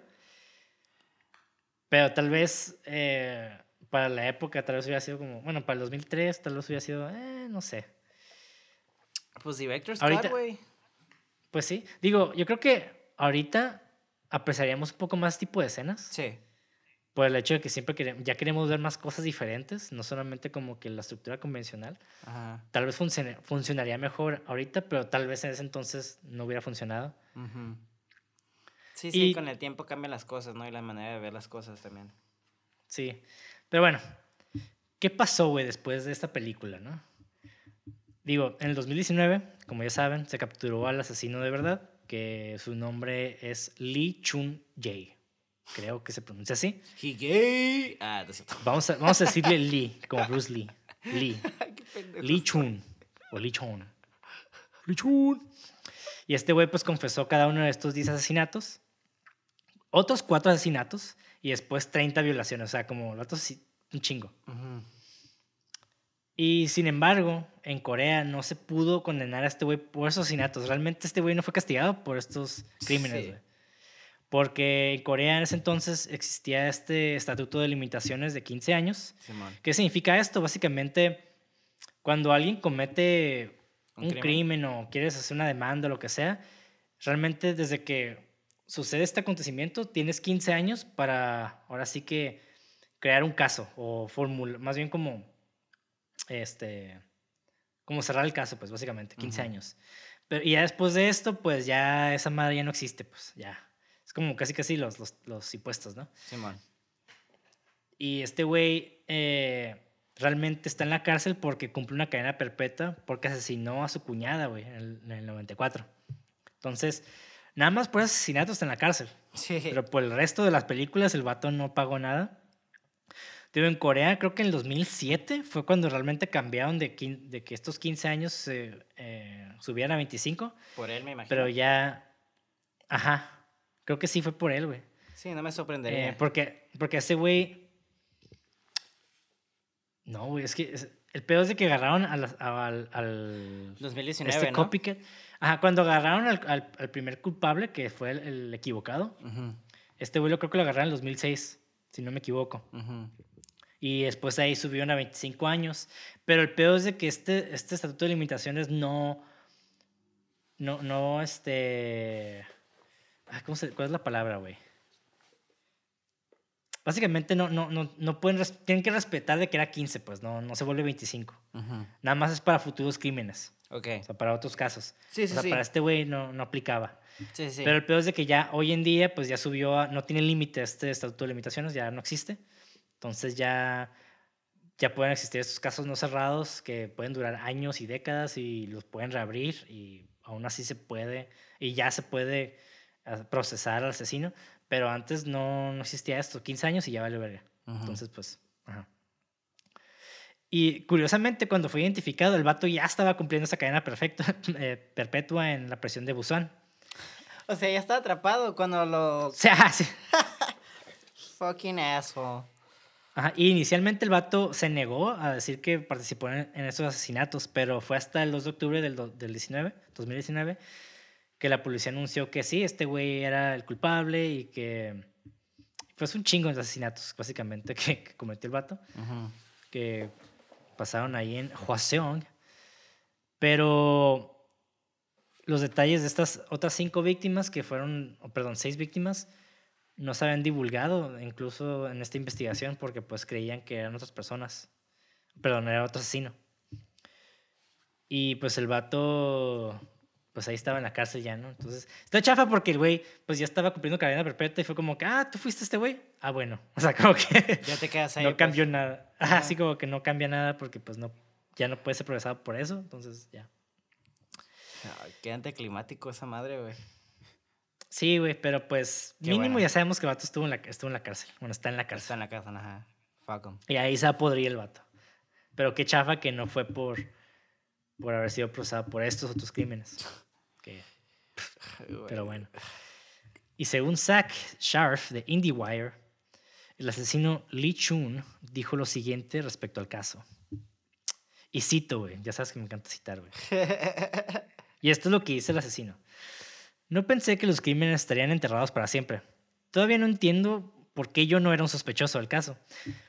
Pero tal vez eh, para la época, tal vez hubiera sido como, bueno, para el 2003, tal vez hubiera sido, eh, no sé. Pues Director's Ahorita- Cut, güey. Pues sí, digo, yo creo que ahorita apreciaríamos un poco más este tipo de escenas. Sí. Por el hecho de que siempre queremos, ya queremos ver más cosas diferentes, no solamente como que la estructura convencional. Ajá. Tal vez funcione- funcionaría mejor ahorita, pero tal vez en ese entonces no hubiera funcionado. Sí, sí, Y- con el tiempo cambian las cosas, ¿no? Y la manera de ver las cosas también. Sí. Pero bueno, ¿qué pasó, güey, después de esta película, no? Digo, en el 2019, como ya saben, se capturó al asesino de verdad, que su nombre es Lee Chun Jae. Creo que se pronuncia así. He gay. Ah, no es cierto. Vamos a, vamos a decirle Lee, como Bruce Lee. Lee. Lee Chun. O Lee Chun. Lee Chun. Y este güey pues confesó cada uno de estos 10 asesinatos. Otros 4 asesinatos. Y después 30 violaciones. O sea, como sí, un chingo. Ujú. Y sin embargo, en Corea no se pudo condenar a este güey por esos asesinatos. Realmente este güey no fue castigado por estos crímenes, Sí. Porque en Corea en ese entonces existía este estatuto de limitaciones de 15 años. Simón. ¿Qué significa esto? Básicamente, cuando alguien comete Un un, crimen. crimen. o quieres hacer una demanda o lo que sea, realmente desde que sucede este acontecimiento tienes 15 años para ahora sí que crear un caso o formular, más bien como este como cerrar el caso, pues básicamente, 15 Ujú. años. Pero y ya después de esto, pues ya esa madre ya no existe, pues ya. Como casi casi los, los, los impuestos, ¿no? Simón. Y este güey eh, realmente está en la cárcel porque cumple una cadena perpetua porque asesinó a su cuñada, güey, en el, en el 94. Entonces, nada más por asesinato está en la cárcel. Sí. Pero por el resto de las películas el vato no pagó nada. Digo, en Corea creo que en el 2007 fue cuando realmente cambiaron de, de que estos 15 años se eh, subieran a 25. Por él me imagino. Pero ya... Ajá. Creo que sí fue por él, güey. Sí, no me sorprendería. Eh, porque, porque ese güey. No, güey, es que es- el peor es de que agarraron a las- a- al, al 2019, este ¿no? copycat. Ajá, cuando agarraron al, al- al primer culpable, que fue el, el equivocado, este güey lo creo que lo agarraron en el 2006, si no me equivoco. Y después de ahí subieron a 25 años. Pero el peor es de que este, este estatuto de limitaciones no. No, no, este. Ah, ¿Cómo se, ¿Cuál es la palabra, güey? Básicamente no, no, no, no pueden. Tienen que respetar de que era 15, pues no, no se vuelve 25. Ujú. Nada más es para futuros crímenes. Ok. O sea, para otros casos. Sí, sí, o sea, sí. para este güey no, no aplicaba. Sí, sí. Pero el peor es de que ya hoy en día, pues ya subió, a- no tiene límite este estatuto de limitaciones, ya no existe. Entonces ya, ya pueden existir estos casos no cerrados que pueden durar años y décadas y los pueden reabrir y aún así se puede, y ya se puede procesar al asesino. Pero antes no, no existía esto, 15 años y ya vale verga. Ujú. Entonces, pues, ajá. Y curiosamente, cuando fue identificado, el vato ya estaba cumpliendo esa cadena perfecta, eh, perpetua en la prisión de Busan. O sea, ya está atrapado cuando lo... O sea, sí. Fucking asshole. Ajá, Y inicialmente el vato se negó a decir que participó en, en esos asesinatos, pero fue hasta el 2 de octubre del, do- del 19, 2019 que la policía anunció que sí, este güey era el culpable y que, pues un chingo de asesinatos, básicamente, que, que cometió el vato, que pasaron ahí en Hwaseong. Pero los detalles de estas otras cinco víctimas, que fueron, o perdón, seis víctimas, no se habían divulgado, incluso en esta investigación, porque pues creían que eran otras personas. Perdón, era otro asesino. Y pues el vato, pues ahí estaba en la cárcel ya, ¿no? Entonces, está chafa porque el güey, pues ya estaba cumpliendo cadena perpetua y fue como que, ah, tú fuiste este güey. Ah, bueno. O sea, como que Ya te quedas ahí. no pues. cambió nada. Ajá. Así como que no cambia nada porque pues no, ya no puede ser procesado por eso. Entonces, ya. Ay, qué anticlimático esa madre, güey. Sí, güey, pero pues Qué mínimo bueno. ya sabemos que el vato estuvo en la, estuvo en la cárcel. Bueno, está en la Está cárcel. en la casa, ajá. Fuck. Y ahí se va a podrir el vato. Pero qué chafa que no fue por, por haber sido procesado por estos otros crímenes. Pero bueno. Y según Zach Sharf de IndieWire, el asesino Lee Chun dijo lo siguiente respecto al caso. Y cito, güey. Ya sabes que me encanta citar, güey. Y esto es lo que dice el asesino. No pensé que los crímenes estarían enterrados para siempre. Todavía no entiendo por qué yo no era un sospechoso del caso.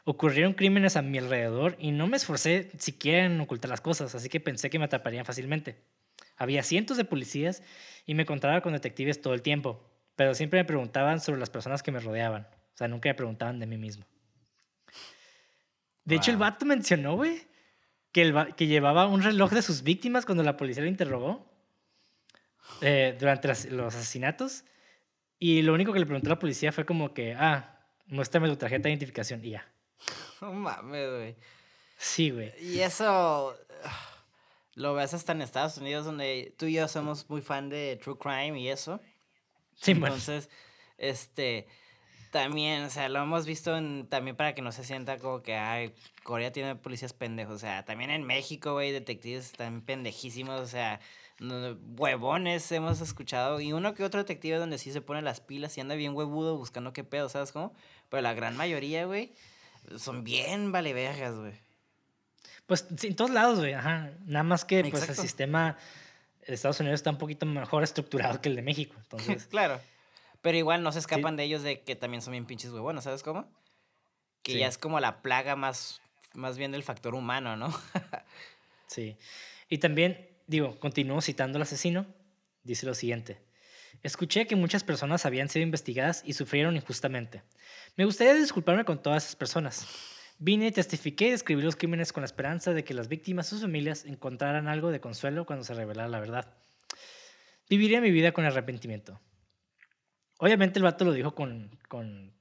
Ocurrieron crímenes a mi alrededor y no me esforcé siquiera en ocultar las cosas, así que pensé que me atraparían fácilmente. Había cientos de policías y me encontraba con detectives todo el tiempo, pero siempre me preguntaban sobre las personas que me rodeaban. O sea, nunca me preguntaban de mí mismo. De hecho, el vato mencionó, güey, que, el que llevaba un reloj de sus víctimas cuando la policía lo interrogó eh, durante las- los asesinatos. Y lo único que le preguntó a la policía fue como que, ah, muéstrame tu tarjeta de identificación y ya. No mames, güey. Sí, güey. Y eso lo ves hasta en Estados Unidos, donde tú y yo somos muy fan de True Crime y eso. Sí, bueno. Entonces, este, también, o sea, lo hemos visto en- también para que no se sienta como que, ay, Corea tiene policías pendejos. O sea, también en México, güey, detectives están pendejísimos, o sea, huevones hemos escuchado. Y uno que otro detective donde sí se pone las pilas y anda bien huevudo buscando qué pedo, ¿sabes cómo? Pero la gran mayoría, güey, son bien valevergas, güey. Pues sí, en todos lados, güey. Ajá. Nada más que pues, el sistema de Estados Unidos está un poquito mejor estructurado que el de México. Entonces, Claro. Pero igual no se escapan de ellos de que también son bien pinches huevones, ¿sabes cómo? Que Sí. ya es como la plaga más, más bien del factor humano, ¿no? sí. Y también, digo, continúo citando al asesino. Dice lo siguiente. Escuché que muchas personas habían sido investigadas y sufrieron injustamente. Me gustaría disculparme con todas esas personas. Vine, testifiqué y describí los crímenes con la esperanza de que las víctimas y sus familias encontraran algo de consuelo cuando se revelara la verdad. Viviré mi vida con arrepentimiento. Obviamente el vato lo dijo con, con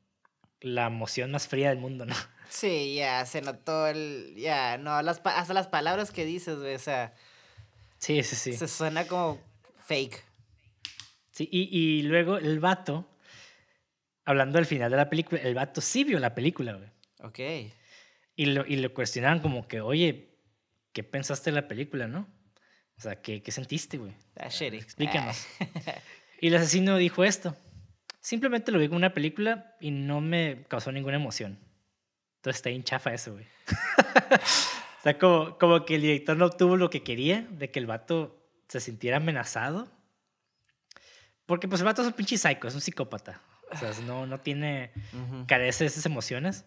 la emoción más fría del mundo, ¿no? Sí, ya se notó el. Ya, no, las, hasta las palabras que dices, güey, o sea, Sí, sí, sí. se suena como fake. Sí, y, y luego el vato, hablando del final de la película, el vato sí vio la película, güey. Ok. Y lo, y lo cuestionaban como que, oye, ¿qué pensaste de la película, no? O sea, ¿qué, qué sentiste, güey? Shitty. Explícanos. Y el asesino dijo esto. Simplemente lo vi como una película y no me causó ninguna emoción. Entonces está bien chafa eso, güey. o sea, como, como que el director no obtuvo lo que quería, de que el vato se sintiera amenazado. Porque pues el vato es un pinche psycho, es un psicópata. O sea, no, no tiene Ujú. carece de esas emociones.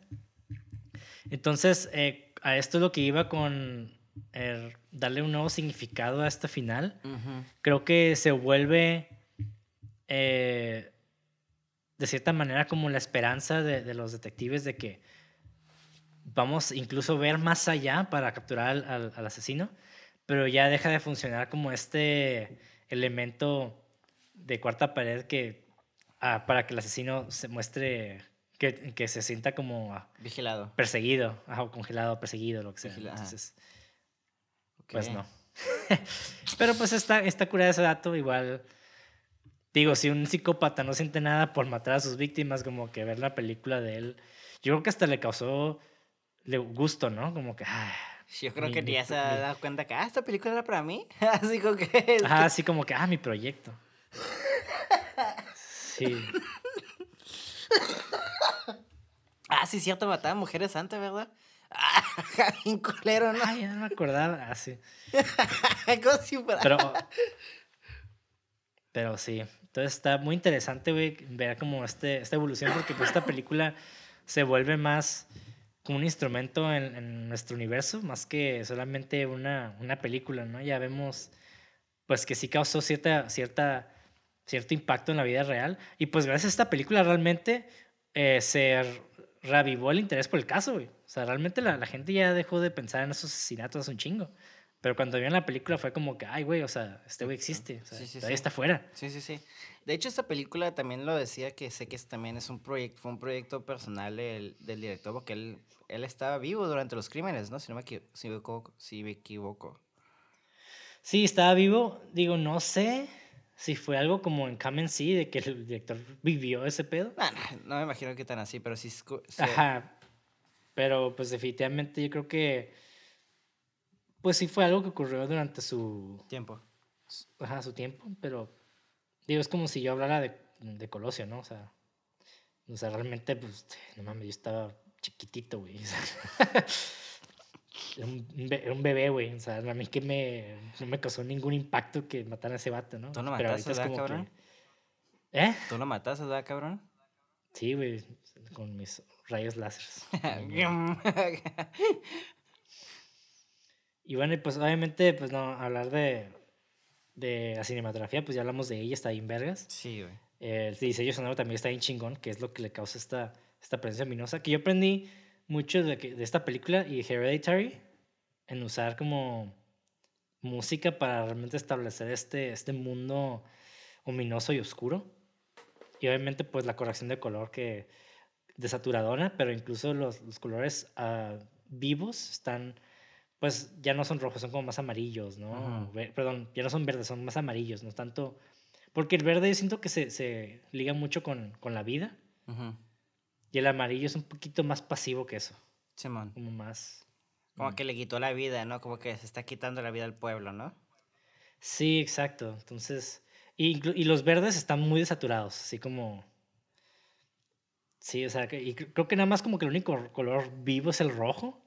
Entonces, eh, a esto es lo que iba con eh, darle un nuevo significado a este final. Creo que se vuelve, eh, de cierta manera, como la esperanza de, de los detectives de que vamos incluso a ver más allá para capturar al, al- al asesino, pero ya deja de funcionar como este elemento de cuarta pared que ah, para que el asesino se muestre que, que se sienta como ah, Vigilado. perseguido, ajá, o congelado, perseguido, lo que sea. Entonces, pues Ok. no. Pero pues está, está curada ese dato, igual. Digo, si un psicópata no siente nada por matar a sus víctimas, como que ver la película de él, yo creo que hasta le causó le gusto, ¿no? Como que, ah, Yo creo Mi- que mi ya se ha mi- dado cuenta que, ah, esta película era para mí. Así como que. ajá, así como que, ah, mi proyecto. Sí, Ah, sí, cierto, mataba mujeres antes, ¿verdad? Ah, bien culero, ¿no? ay, ya no me acordaba, así. Como si fuera- Pero, Pero sí, entonces está muy interesante, güey, ver como este, esta evolución, porque pues esta película se vuelve más como un instrumento en, en nuestro universo, más que solamente una, una película, ¿no? Ya vemos, pues que sí causó cierta, cierta, cierto impacto en la vida real. Y pues gracias a esta película realmente eh, se reavivó el interés por el caso, güey. O sea, realmente la, la gente ya dejó de pensar en esos asesinatos un chingo. Pero cuando vieron la película fue como que, ay, güey, o sea, este güey existe. O sea, Sí, sí, todavía sí. está fuera. Sí, sí, sí. De hecho, esta película también lo decía que sé que también es un proyecto, fue un proyecto personal del, del director porque él, él estaba vivo durante los crímenes, ¿no? Si no me, si me equivoco. Si me equivoco. Sí, estaba vivo. Digo, no sé si fue algo como en Kamen sí, de que el director vivió ese pedo. Nah, no me imagino que tan así, pero sí. sí- Ajá. Pero pues definitivamente yo creo que pues sí fue algo que ocurrió durante su, Tiempo. su- ajá, su tiempo, pero digo, es como si yo hablara de, de Colosio, ¿no? O sea, o sea, realmente pues no mames, yo estaba chiquitito, güey. era un, un be- era un bebé, güey. O sea, a mí que me, no me causó ningún impacto que matara a ese vato, ¿no? ¿Tú lo Pero mataste, verdad, cabrón? que- ¿Eh? ¿Tú lo mataste, verdad, cabrón? Sí, güey, con mis rayos láseres. Y bueno, y pues obviamente, pues no, hablar de, de la cinematografía, pues ya hablamos de ella, está bien vergas. sí, güey. El diseño sonoro también está bien chingón, que es lo que le causa esta, esta presencia luminosa. Que yo aprendí mucho de, que- de esta película y Hereditary en usar como música para realmente establecer este, este mundo ominoso y oscuro. Y obviamente, pues la corrección de color que desaturadora, pero incluso los, los colores ah, vivos están, pues ya no son rojos, son como más amarillos, ¿no? Perdón, ya no son verdes, son más amarillos, no tanto... Porque el verde yo siento que se, se liga mucho con, con la vida Ujú. Y el amarillo es un poquito más pasivo que eso, Simón. como más... Como mm. que le quitó la vida, ¿no? Como que se está quitando la vida al pueblo, ¿no? Sí, exacto. Entonces, y, los verdes están muy desaturados, así como... Sí, o sea, y cre- creo que nada más como que el único color vivo es el rojo,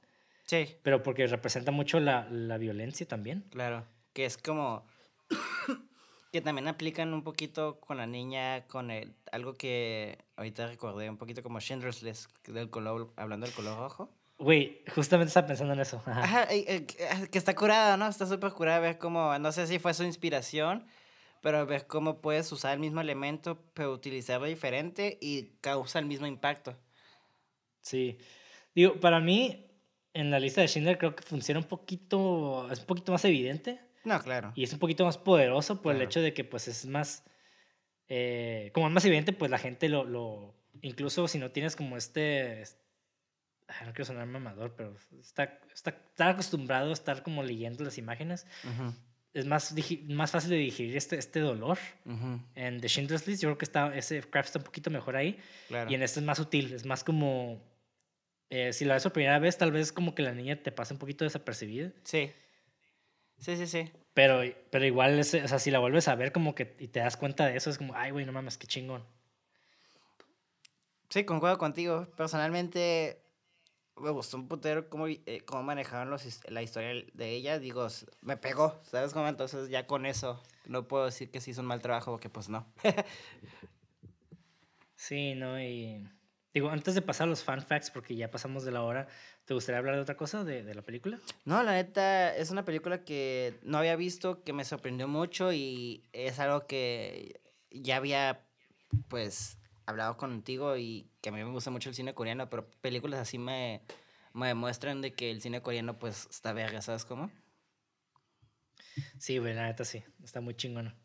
Sí, pero porque representa mucho la, la violencia también. claro. Que es como. Que también aplican un poquito con la niña, con el. Algo que ahorita recordé, un poquito como Schindler's List, del color, hablando del color rojo. Güey, justamente estaba pensando en eso. ajá. Ajá, eh, eh, que ah, está curada, ¿no? Está súper curada ver cómo, no sé si fue su inspiración, pero ver cómo puedes usar el mismo elemento, pero utilizarlo diferente y causa el mismo impacto. Sí. Digo, para mí, en la lista de Schindler creo que funciona un poquito, es un poquito más evidente No, claro. y es un poquito más poderoso por el Claro. hecho de que pues es más, eh, como es más evidente, pues la gente lo, lo, incluso si no tienes como este, ay, no quiero sonar mamador, pero está, está, está acostumbrado a estar como leyendo las imágenes, Ujú, es más, más fácil de digerir este, este dolor. ujú, En The Schindler's List yo creo que está, ese craft está un poquito mejor ahí. claro. Y en este es más sutil, es más como. eh, si la ves por primera vez, tal vez como que la niña te pasa un poquito desapercibida. Sí. Sí, sí, sí. Pero, pero igual, es, o sea, si la vuelves a ver como que y te das cuenta de eso, es como, ay, güey, no mames, qué chingón. Sí, concuerdo contigo. Personalmente, me gustó un putero cómo, eh, cómo manejaron los, la historia de ella. Digo, me pegó, ¿sabes cómo? Entonces ya con eso no puedo decir que se hizo un mal trabajo, porque pues no. Sí, ¿no? Y. Digo, antes de pasar a los fan facts, porque ya pasamos de la hora, ¿te gustaría hablar de otra cosa de, de la película? No, la neta, es una película que no había visto, que me sorprendió mucho y es algo que ya había, pues, hablado contigo y que a mí me gusta mucho el cine coreano, pero películas así me, me demuestran de que el cine coreano, pues, está verga, ¿sabes cómo? Sí, güey, la neta sí, está muy chingona.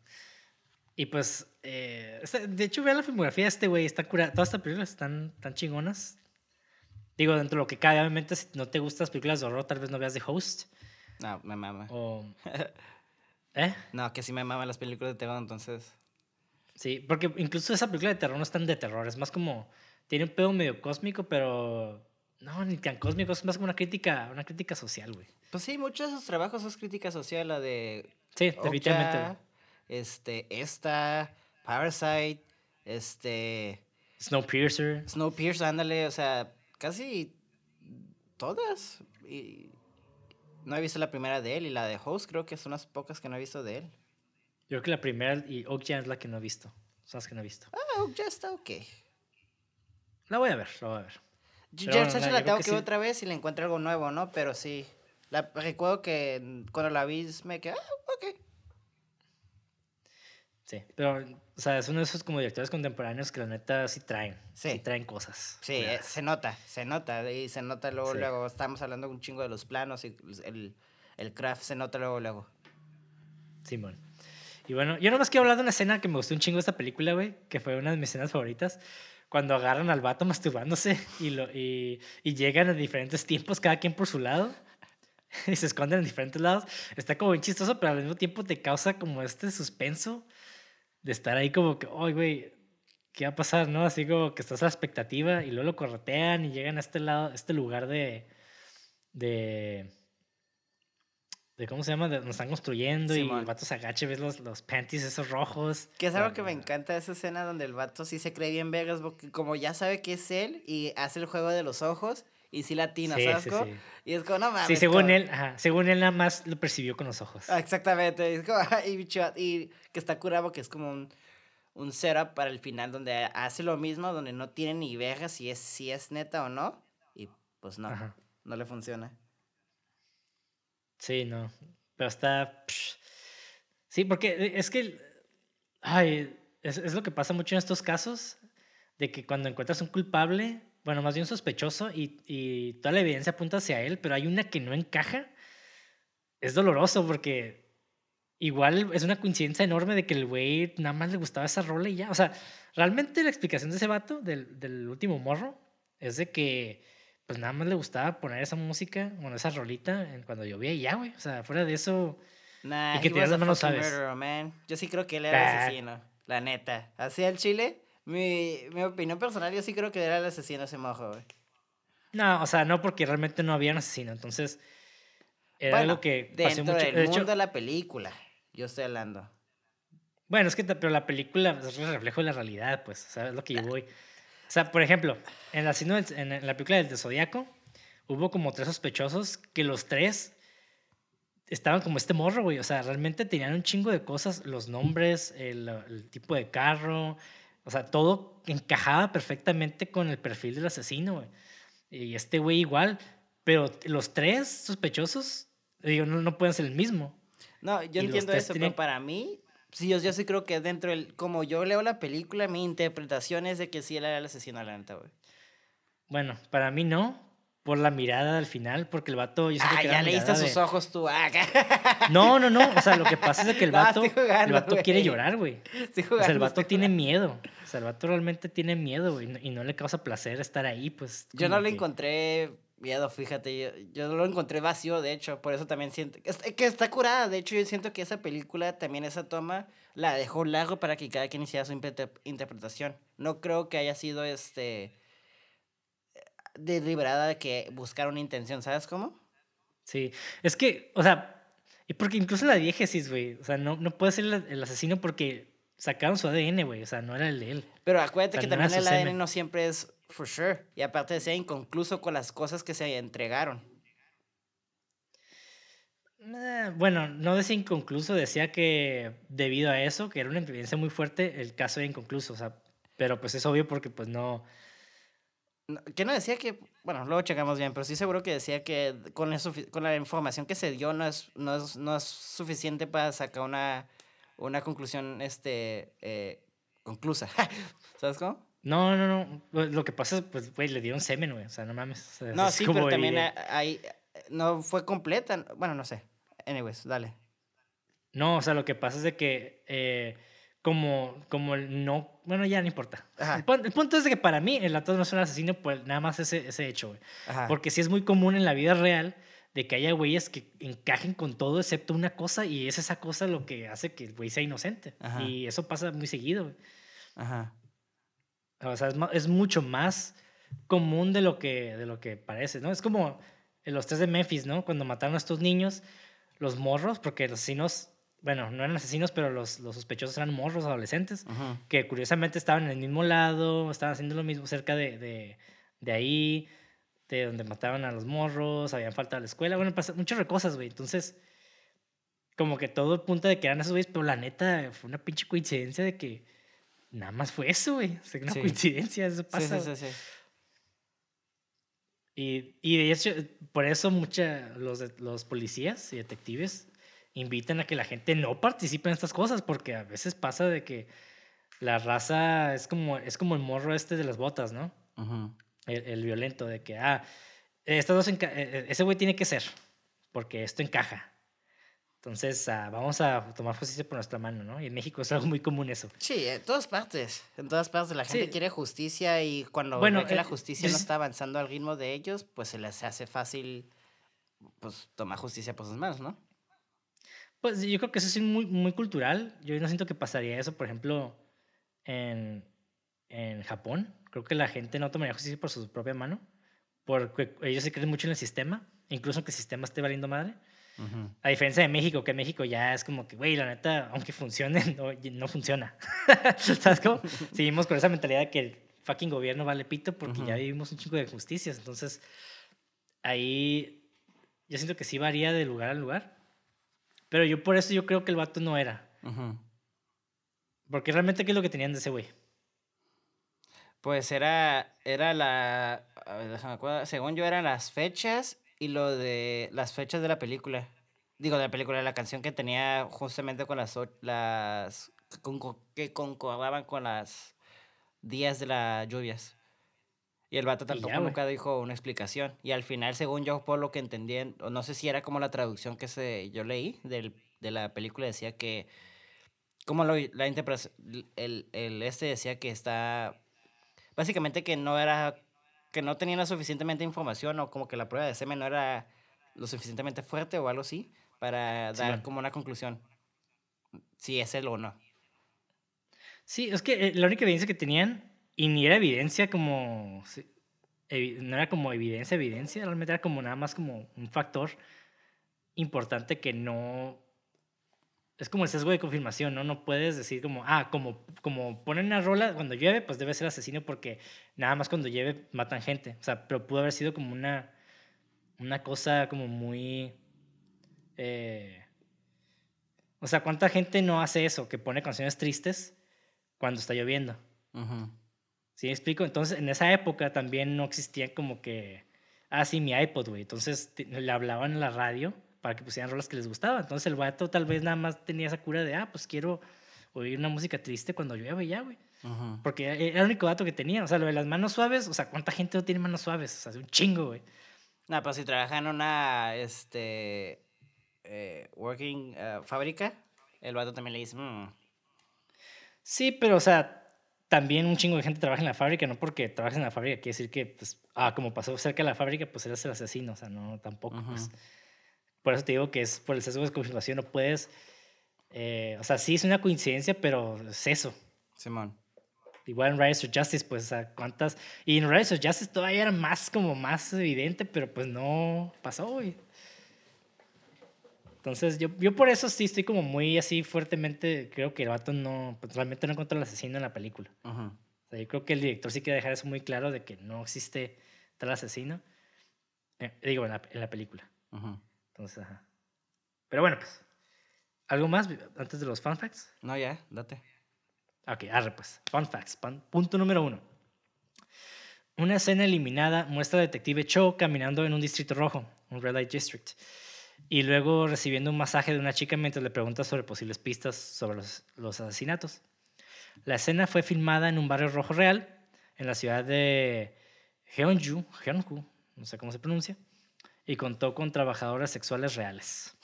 Y pues, eh, de hecho, vean la filmografía de este güey, está curada. Todas estas películas están tan chingonas. Digo, dentro de lo que cabe, obviamente, si no te gustan las películas de horror, tal vez no veas The Host. No, me mama. O. ¿Eh? No, que sí me maman las películas de terror, entonces. Sí, porque incluso esa película de terror no es tan de terror, es más como. Tiene un pedo medio cósmico, pero. No, ni tan cósmico, es más como una crítica, una crítica social, güey. Pues sí, muchos de sus trabajos es crítica social, la de Sí, definitivamente. Güey. este, esta, Parasite, este, Snowpiercer. Snowpiercer, ándale, o sea, casi todas. Y no he visto la primera de él y la de Host creo que son las pocas que no he visto de él. Yo creo que la primera y Okja es la que no he visto. Son las que no he visto. Ah, ya está ok. La voy a ver, la voy a ver. Yo bueno, la tengo que que ver sí. otra vez y le encuentro algo nuevo, ¿no? Pero sí. La, recuerdo que cuando la vi me quedé, ah. Sí, pero, o sea, es uno de esos como directores contemporáneos que la neta sí traen. Sí. Sí, traen cosas. Sí, eh, se nota, se nota. Y se nota luego, Sí. luego. Estamos hablando un chingo de los planos y el, el craft se nota luego, luego. Simón. Y bueno, yo nomás quiero hablar de una escena que me gustó un chingo de esta película, güey, que fue una de mis escenas favoritas. Cuando agarran al vato masturbándose y, lo, y, y llegan a diferentes tiempos, cada quien por su lado, y se esconden en diferentes lados. Está como bien chistoso, pero al mismo tiempo te causa como este suspenso de estar ahí como que, ay, güey, ¿qué va a pasar, no? Así como que estás a la expectativa y luego lo corretean y llegan a este lado, este lugar de, de, de ¿cómo se llama? De donde están construyendo y el vato se agacha y ves los, los panties esos rojos. Que es algo que me encanta de esa escena donde el vato sí se cree bien vegas, porque como ya sabe que es él y hace el juego de los ojos y sí latina, Sí, ¿sabes sí, sí. Y es como, no mames. Sí, según como- él, ajá, según él nada más lo percibió con los ojos. Ah, Exactamente. Es como, y, bicho, y que está curado que es como un, un setup para el final donde hace lo mismo, donde no tiene ni verga si es, si es neta o no. Y pues no, Ajá. no le funciona. Sí, no. Pero está. psh. Sí, porque es que. Ay, es, es lo que pasa mucho en estos casos. De que cuando encuentras un culpable, bueno, más bien sospechoso, y, y toda la evidencia apunta hacia él, pero hay una que no encaja, es doloroso porque igual es una coincidencia enorme de que el güey nada más le gustaba esa rola y ya. O sea, realmente la explicación de ese vato, del, del último morro, es de que pues nada más le gustaba poner esa música, bueno, esa rolita cuando llovía y ya, güey. O sea, fuera de eso, Nah, Y que was las manos, ¿sabes? murderer, man. Yo sí creo que él era el Bah. asesino, la neta. Así al chile, mi, mi opinión personal, yo sí creo que era el asesino ese mojo, güey. no, o sea, no porque realmente no había un asesino. Entonces, era Bueno, algo que pasó mucho. del de hecho, mundo de la película, yo estoy hablando. Bueno, es que pero la película es el reflejo de la realidad, pues, o sea, es lo que yo voy. O sea, por ejemplo, en la, en la película del de Zodíaco, hubo como tres sospechosos que los tres estaban como este morro, güey. O sea, realmente tenían un chingo de cosas, los nombres, el, el tipo de carro, o sea, todo encajaba perfectamente con el perfil del asesino, güey. Y este güey igual, pero los tres sospechosos, digo, no, no pueden ser el mismo. No, yo Y entiendo eso, tienen- pero para mí, sí, yo, yo sí creo que dentro del. Como yo leo la película, mi interpretación es de que sí él era el asesino, la neta, güey. Bueno, para mí no, por la mirada al final, porque el vato... Yo Ah, que ya leíste sus de- ojos tú. Ah, No, no, no, o sea, lo que pasa es que el vato, jugando, el vato quiere llorar, güey. O sea, el vato tiene jugando. miedo. O sea, el vato realmente tiene miedo, güey, y no- le causa placer estar ahí, pues. Yo no como le que- encontré miedo, fíjate. Yo, yo lo encontré vacío, de hecho. Por eso también siento. Es, que está curada. De hecho, yo siento que esa película, también esa toma, la dejó largo para que cada quien hiciera su interpretación. No creo que haya sido este. Deliberada de que buscar una intención, ¿sabes cómo? Sí, es que, o sea, y porque incluso la diégesis, güey, o sea, no, no puede ser el, el asesino porque sacaron su ADN, güey, o sea, no era el de él. Pero acuérdate O sea, que no también el ADN semen. no siempre es for sure. Y aparte ser inconcluso con las cosas que se entregaron. Eh, bueno, no decía inconcluso, decía que debido a eso, que era una evidencia muy fuerte, el caso era inconcluso, o sea, pero pues es obvio porque pues No, Que no decía que, bueno, luego checamos bien, pero sí seguro que decía que con, eso, con la información que se dio no es, no es, no es suficiente para sacar una, una conclusión este, eh, conclusa. ¿Sabes cómo? no, no, no, lo que pasa es, pues, güey, le dieron semen, güey, o sea, no mames. o sea, No, sí, pero también hay, no fue completa. Bueno, no sé. Anyways, dale. No, o sea, lo que pasa es de que eh, como, como el no, bueno, ya no importa. El, pun- el punto es de que para mí el vato no es un asesino, pues nada más ese, ese hecho, güey. Porque sí es muy común en la vida real de que haya güeyes que encajen con todo excepto una cosa y es esa cosa lo que hace que el güey sea inocente. Ajá. Y eso pasa muy seguido, güey. Ajá. O sea, es, es mucho más común de lo, que, de lo que parece, ¿no? Es como en los tres de Memphis, ¿no? Cuando mataron a estos niños, los morros, porque los asesinos, bueno, no eran asesinos, pero los, los sospechosos eran morros, adolescentes, Ujú. que curiosamente estaban en el mismo lado, estaban haciendo lo mismo cerca de, de, de ahí, de donde mataban a los morros, habían faltado a la escuela, bueno, pasa muchas cosas, güey. Entonces, como que todo el punto de que eran esos güeyes, pero la neta fue una pinche coincidencia de que nada más fue eso, güey. O sea, una Sí. coincidencia, eso pasa. Sí, sí, sí, sí. Y, y de hecho, por eso mucha, los, los policías y detectives invitan a que la gente no participe en estas cosas, porque a veces pasa de que la raza es como, es como el morro este de las botas, ¿no? El, el violento, de que, ah, estos dos eh, eh, ese güey tiene que ser, porque esto encaja. Entonces, ah, vamos a tomar justicia por nuestra mano, ¿no? Y en México es algo muy común eso. Sí, en todas partes. En todas partes la gente Sí. quiere justicia y cuando Bueno, ve que la eh, justicia no está avanzando al ritmo de ellos, pues se les hace fácil pues tomar justicia por sus manos, ¿no? Pues yo creo que eso es muy, muy cultural. Yo no siento que pasaría eso, por ejemplo, en, en Japón. Creo que la gente no tomaría justicia por su propia mano, porque ellos se creen mucho en el sistema, incluso que el sistema esté valiendo madre. Ujú. A diferencia de México, que México ya es como que, güey, la neta, aunque funcione, no, no funciona. ¿Sabes cómo? Seguimos con esa mentalidad de que el fucking gobierno vale pito porque ya Ujú. vivimos un chingo de justicias. Entonces, ahí yo siento que sí varía de lugar a lugar. Pero yo por eso yo creo que el vato no era. Porque realmente, ¿qué es lo que tenían de ese güey? Pues era, era la, a ver, déjame acuerdo, según yo eran las fechas y lo de las fechas de la película. Digo, de la película, la canción que tenía justamente con las, las que conco- que concordaban con las días de las lluvias. Y el vato ya, tampoco güey. nunca dijo una explicación. Y al final, según yo, por lo que entendí, no sé si era como la traducción que se, yo leí del, de la película, decía que, como lo, la interpretación, el, el este decía que está básicamente que no era que no tenían la suficientemente información o como que la prueba de semen no era lo suficientemente fuerte o algo así para dar Simón. como una conclusión si es él o no. Sí, es que eh, la única evidencia que tenían, y ni era evidencia como. No era como evidencia, evidencia, realmente era como nada más como un factor importante que no. Es como el sesgo de confirmación, ¿no? No puedes decir como, ah, como, como ponen una rola cuando llueve, pues debe ser asesino porque nada más cuando llueve matan gente. O sea, pero pudo haber sido como una, una cosa como muy. eh, o sea, ¿cuánta gente no hace eso? Que pone canciones tristes cuando está lloviendo. ¿Sí me explico? Entonces, en esa época también no existían como que, ah, sí, mi iPod, güey. Entonces le hablaban en la radio para que pusieran rolas que les gustaban. Entonces el vato tal vez nada más tenía esa cura de, ah, pues quiero oír una música triste cuando llueve ya, güey. Porque era el único dato que tenía. O sea, lo de las manos suaves, o sea, ¿cuánta gente no tiene manos suaves? O sea, es un chingo, güey. No, pero si trabaja en una este eh, working eh, fábrica, el vato también le dice, "Mm, Sí, pero, o sea, también un chingo de gente trabaja en la fábrica, no porque trabajes en la fábrica quiere decir que, pues, ah, como pasó cerca de la fábrica, pues eres el asesino, o sea, no, tampoco, pues. Por eso te digo que es por el sesgo de confirmación, no puedes, eh, o sea, sí es una coincidencia, pero es eso. Simón. Igual en Rise of Justice, pues, o sea, cuántas, y en Rise of Justice todavía era más, como más evidente, pero pues no pasó, güey. Entonces, yo, yo por eso sí estoy como muy así fuertemente, creo que el vato no, pues, realmente no encontró al asesino en la película. Ujú. O sea, yo creo que el director sí quiere dejar eso muy claro de que no existe tal asesino. Eh, digo, en la, en la película. Ujú. Entonces, ajá. Pero bueno, pues. ¿Algo más antes de los fun facts? No, ya, date. Ok, arre pues. Fun facts. Pun- punto número uno. Una escena eliminada muestra al detective Cho caminando en un distrito rojo, un red light district, y luego recibiendo un masaje de una chica mientras le pregunta sobre posibles pistas sobre los, los asesinatos. La escena fue filmada en un barrio rojo real, en la ciudad de Jeonju, Jeonju, no sé cómo se pronuncia, y contó con trabajadoras sexuales reales.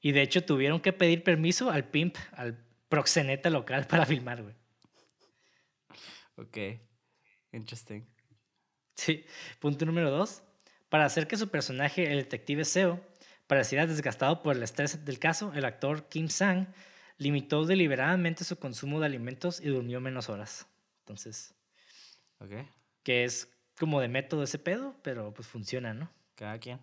Y de hecho tuvieron que pedir permiso al pimp, al proxeneta local para filmar, güey. Ok. Interesting. Sí. Punto número dos. Para hacer que su personaje, el detective Seo, pareciera desgastado por el estrés del caso, el actor Kim Sang limitó deliberadamente su consumo de alimentos y durmió menos horas. Entonces, Ok. que es como de método ese pedo, pero pues funciona, ¿no? Cada quien.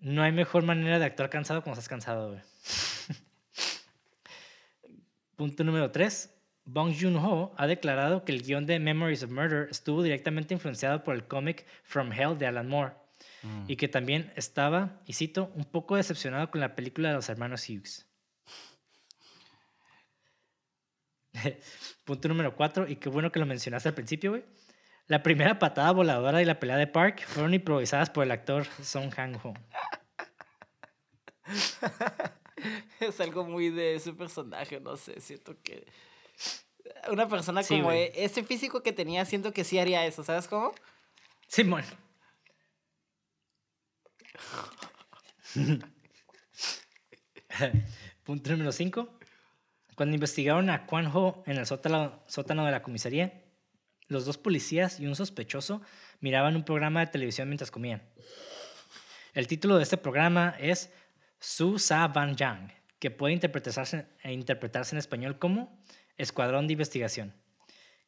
No hay mejor manera de actuar cansado cuando estás cansado, güey. Punto número 3. Bong Joon-ho ha declarado que el guion de Memories of Murder estuvo directamente influenciado por el cómic From Hell de Alan Moore Mm. y que también estaba, y cito, un poco decepcionado con la película de los hermanos Hughes. Punto número cuatro, y qué bueno que lo mencionaste al principio, güey. La primera patada voladora y la pelea de Park fueron improvisadas por el actor Song Kang-ho. es algo muy de ese personaje, no sé, siento que una persona Sí, como güey. e- ese físico que tenía, siento que sí haría eso, ¿sabes cómo? Simón. Punto número 5. Cuando investigaron a Kwan Ho en el sótano, sótano de la comisaría, los dos policías y un sospechoso miraban un programa de televisión mientras comían. El título de este programa es Su Sa Van Yang, que puede interpretarse en español como Escuadrón de Investigación,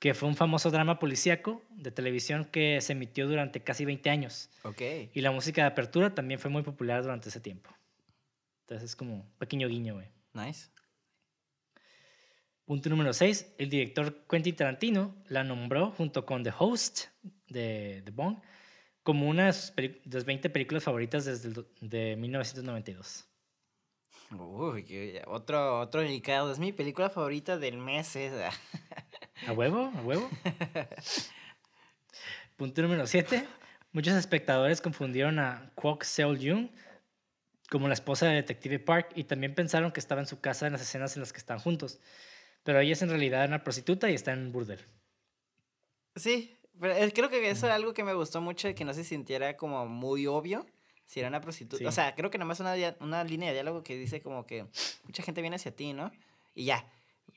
que fue un famoso drama policíaco de televisión que se emitió durante casi 20 años. Ok. Y la música de apertura también fue muy popular durante ese tiempo. Entonces es como un pequeño guiño, güey. Nice. Punto número 6. El director Quentin Tarantino la nombró junto con The Host de The Bong como una de sus de las 20 películas favoritas desde el de 1992. Uy, otro, otro delicado. Es mi película favorita del mes. esa. ¿A huevo? ¿A huevo? Punto número 7. Muchos espectadores confundieron a Kwok Seol Jung como la esposa del detective Park y también pensaron que estaba en su casa en las escenas en las que están juntos. Pero ella es en realidad una prostituta y está en un burdel. Sí, pero creo que eso es algo que me gustó mucho, de que no se sintiera como muy obvio si era una prostituta. Sí. O sea, creo que nada más una, una línea de diálogo que dice como que mucha gente viene hacia ti, ¿no? Y ya.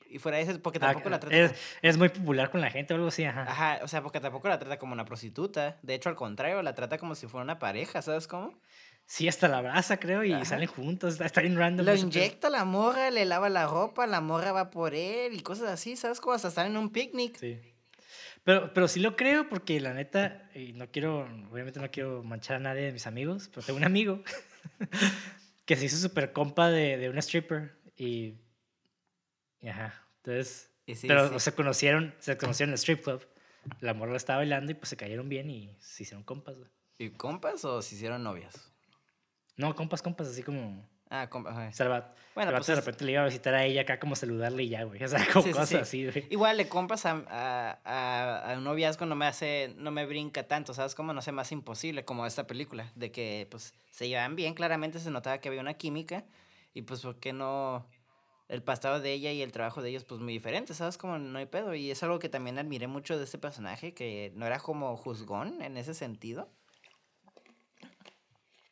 Y fuera de eso, porque Ah, tampoco la trata. es, es muy popular con la gente o algo así, ajá. Ajá, o sea, porque tampoco la trata como una prostituta. De hecho, al contrario, la trata como si fuera una pareja, ¿sabes cómo? Sí, hasta la abraza, creo, y Ajá. salen juntos. Está, bien random. Lo inyecta la morra, le lava la ropa, la morra va por él y cosas así, ¿sabes? Como hasta estar en un picnic. Sí. Pero, pero sí lo creo porque la neta, y no quiero, obviamente no quiero manchar a nadie de mis amigos, pero tengo un amigo que se hizo súper compa de, de una stripper y ajá, entonces, sí, pero sí. se conocieron, se conocieron en el strip club, la morra estaba bailando y pues se cayeron bien y se hicieron compas, güey. ¿Y compas o se hicieron novias? No, compas, compas, así como, Ah, compas. o sea, Bueno, pues de repente le iba a visitar a ella acá como saludarle y ya, güey, o sea, como Sí, cosas sí. así, güey. Igual le compras a, a, a, a un noviazgo no me hace, no me brinca tanto, ¿sabes? Como no sé, más imposible como esta película, de que pues se llevan bien, claramente se notaba que había una química y pues por qué no el pasado de ella y el trabajo de ellos pues muy diferentes, ¿sabes? Como no hay pedo y es algo que también admiré mucho de este personaje, que no era como juzgón en ese sentido.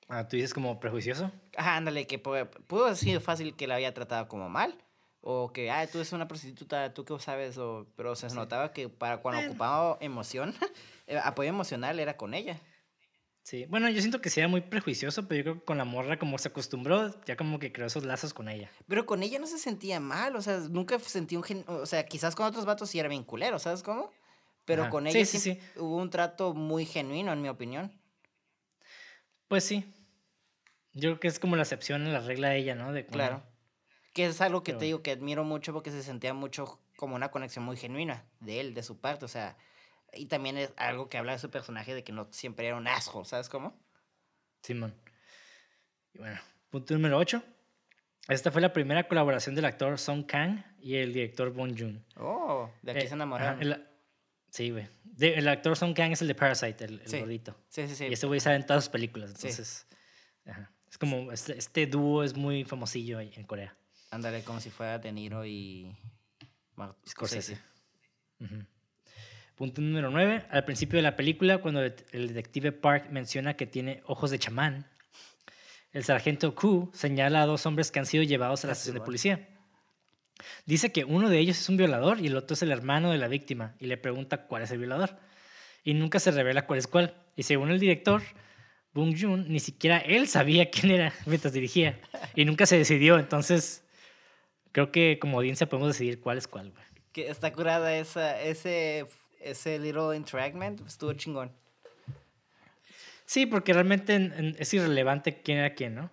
Ah, ¿Tú dices como prejuicioso? Ajá, ándale, que pudo, pudo haber sido fácil que la haya tratado como mal. O que, ah, tú eres una prostituta, tú qué sabes, o, pero se notaba que para cuando Bueno. ocupaba emoción, eh, apoyo emocional era con ella. Sí, bueno, yo siento que sí era muy prejuicioso, pero yo creo que con la morra como se acostumbró, ya como que creó esos lazos con ella. Pero con ella no se sentía mal, o sea, nunca sentí un... gen- O sea, quizás con otros vatos sí era bien culero, ¿sabes cómo? Pero Ajá. con Sí, ella sí, sí, hubo un trato muy genuino, en mi opinión. Pues sí. Yo creo que es como la excepción a la regla de ella, ¿no? De Claro. Que es algo que te digo que admiro mucho porque se sentía mucho como una conexión muy genuina de él, de su parte, o sea, y también es algo que habla de su personaje de que no siempre era un asshole, ¿sabes cómo? Simón. Y bueno, punto número 8. Esta fue la primera colaboración del actor Song Kang y el director Bong Joon. Oh, de aquí Eh, se ajá, enamoraron. el- sí, güey. El actor Song Kang es el de Parasite, el, el Sí. gordito. Sí, sí, sí. Y ese güey sale en todas sus películas, Sí. entonces... ajá. Es como, este, este dúo es muy famosillo ahí en Corea. Ándale, como si fuera De Niro y... Scorsese. Ujú. Punto número 9. Al principio de la película, cuando el detective Park menciona que tiene ojos de chamán, el sargento Q señala a dos hombres que han sido llevados a la Ah, estación de policía. Dice que uno de ellos es un violador y el otro es el hermano de la víctima y le pregunta cuál es el violador. Y nunca se revela cuál es cuál. Y según el director, Bong Joon, ni siquiera él sabía quién era mientras dirigía. Y nunca se decidió. Entonces, creo que como audiencia podemos decidir cuál es cuál. güey. Que está curada esa, ese, ese little interagment, estuvo chingón. Sí, porque realmente en- en- es irrelevante quién era quién, ¿no?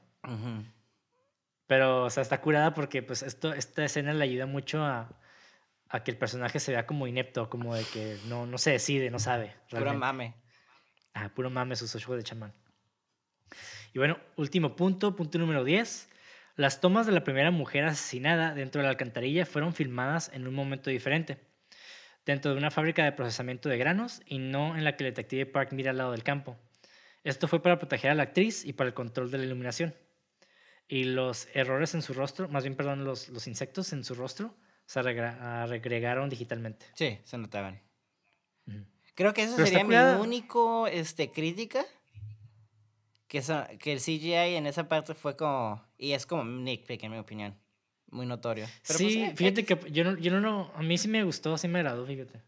Pero, o sea, está curada porque pues esto, esta escena le ayuda mucho a, a que el personaje se vea como inepto, como de que no, no se decide, no sabe. Realmente. mame. Ah, puro mame sus ojos de chamán. Y bueno, último punto, punto número 10. Las tomas de la primera mujer asesinada dentro de la alcantarilla fueron filmadas en un momento diferente, dentro de una fábrica de procesamiento de granos y no en la que el detective Park mira al lado del campo. Esto fue para proteger a la actriz y para el control de la iluminación. Y los errores en su rostro, más bien, perdón, los, los insectos en su rostro, se agregaron digitalmente. Sí, se notaban. Creo que esa sería mi único este, crítica que, que el CGI en esa parte fue como, y es como nitpick en mi opinión, muy notorio. sí, pues, fíjate que yo no, yo no, a mí sí me gustó, sí me agradó, fíjate.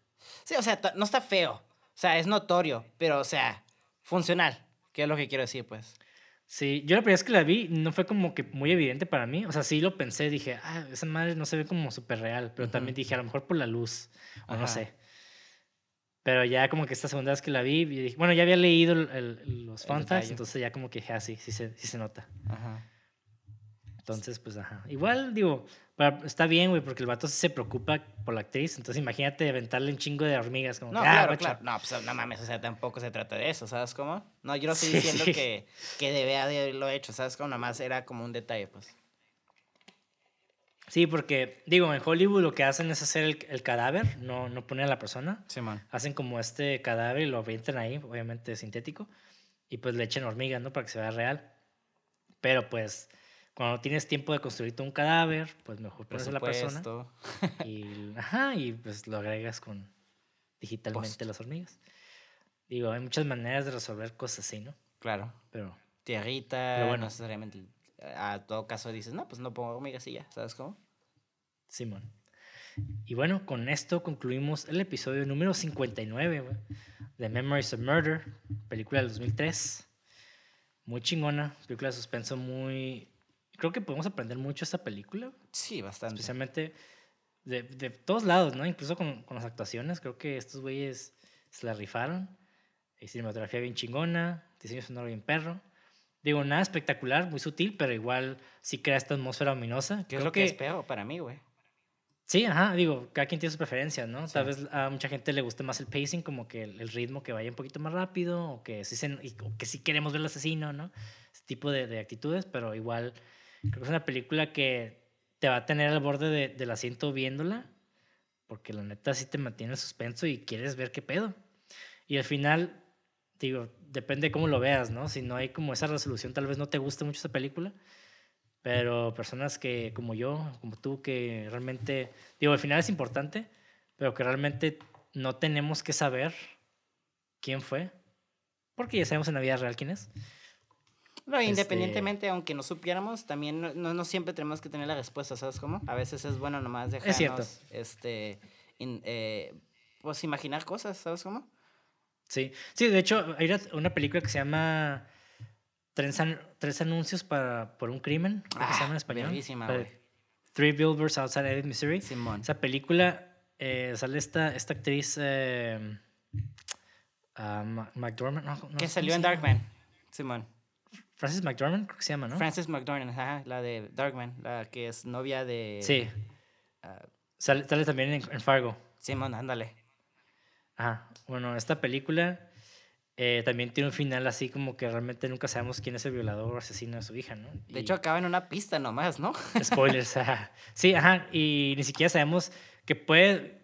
Sí, o sea, no está feo, o sea, es notorio, pero, o sea, funcional, que es lo que quiero decir, pues. Sí, yo la primera vez que la vi no fue como que muy evidente para mí. O sea, sí lo pensé, dije, ah, esa madre no se ve como súper real, pero también dije, a lo mejor por la luz, o no sé. Pero ya como que esta segunda vez que la vi, dije, bueno, ya había leído los fun entonces ya como que dije, ah, sí, sí se, sí se nota. Ajá. Entonces, pues, ajá. Igual, digo, está bien, güey, porque el vato se preocupa por la actriz. Entonces, imagínate aventarle un chingo de hormigas. Como no, ah, claro, claro. No, pues, no mames, o sea, tampoco se trata de eso, ¿sabes cómo? No, yo no estoy diciendo que, que debe haberlo hecho, ¿sabes cómo? Nada más era como un detalle, pues. Sí, porque, digo, en Hollywood lo que hacen es hacer el, cadáver, no, no poner a la persona. Sí, man. Hacen como este cadáver y lo avientan ahí, obviamente sintético, y pues le echan hormigas, ¿no? Para que se vea real. Pero pues, cuando tienes tiempo de construirte un cadáver, pues mejor pones a la persona. Y, ajá, y pues lo agregas con digitalmente las hormigas. Digo, hay muchas maneras de resolver cosas así, ¿no? Claro. Pero. Tierrita, bueno, no necesariamente a todo caso dices, no, pues no pongo hormigas y ya, ¿sabes cómo? Simón. Y bueno, con esto concluimos el episodio número 59 de Memories of Murder, película del 2003. Muy chingona, película de suspenso muy... Creo que podemos aprender mucho esta película. Sí, bastante. Especialmente de, de todos lados, ¿no? Incluso con, con, las actuaciones. Creo que estos güeyes se la rifaron. Hay cinematografía bien chingona, diseño sonoro bien perro. Digo, nada espectacular, muy sutil, pero igual sí crea esta atmósfera ominosa. ¿Qué es lo que, es peor para mí, güey? Sí, ajá, digo, cada quien tiene sus preferencias, ¿no? Tal vez a mucha gente le guste más el pacing, como que el, ritmo que vaya un poquito más rápido, o que sí, se, que sí queremos ver al asesino, ¿no? Ese tipo de, de, actitudes, pero igual creo que es una película que te va a tener al borde de, del asiento viéndola, porque la neta sí te mantiene en suspenso y quieres ver qué pedo. Y al final digo, depende de cómo lo veas, ¿no? Si no hay como esa resolución, tal vez no te guste mucho esa película, pero personas que, como yo, como tú, que realmente, digo, al final es importante, pero que realmente no tenemos que saber quién fue, porque ya sabemos en la vida real quién es. No, este independientemente, aunque no supiéramos, también no, no, siempre tenemos que tener la respuesta, ¿sabes cómo? A veces es bueno nomás dejarnos, este, eh, pues imaginar cosas, ¿sabes cómo? Sí, sí, de hecho hay una película que se llama Tres, Tres Anuncios para, por un Crimen, que se llama en ah, español. Three Billboards Outside Ebbing, Missouri. Simón. Esa película eh, sale esta, esta actriz eh, uh, McDormand. No, que salió en Darkman. Simón. Francis McDormand, creo que se llama, ¿no? Francis McDormand, ajá, la de Darkman, la que es novia de. Sí. Uh, sale, también en, en Fargo. Simón, ándale. Ah, bueno, esta película eh, también tiene un final así como que realmente nunca sabemos quién es el violador o asesino de su hija, ¿no? De hecho, acaba en una pista nomás, ¿no? Spoilers, ajá. Sí, ajá, y ni siquiera sabemos que puede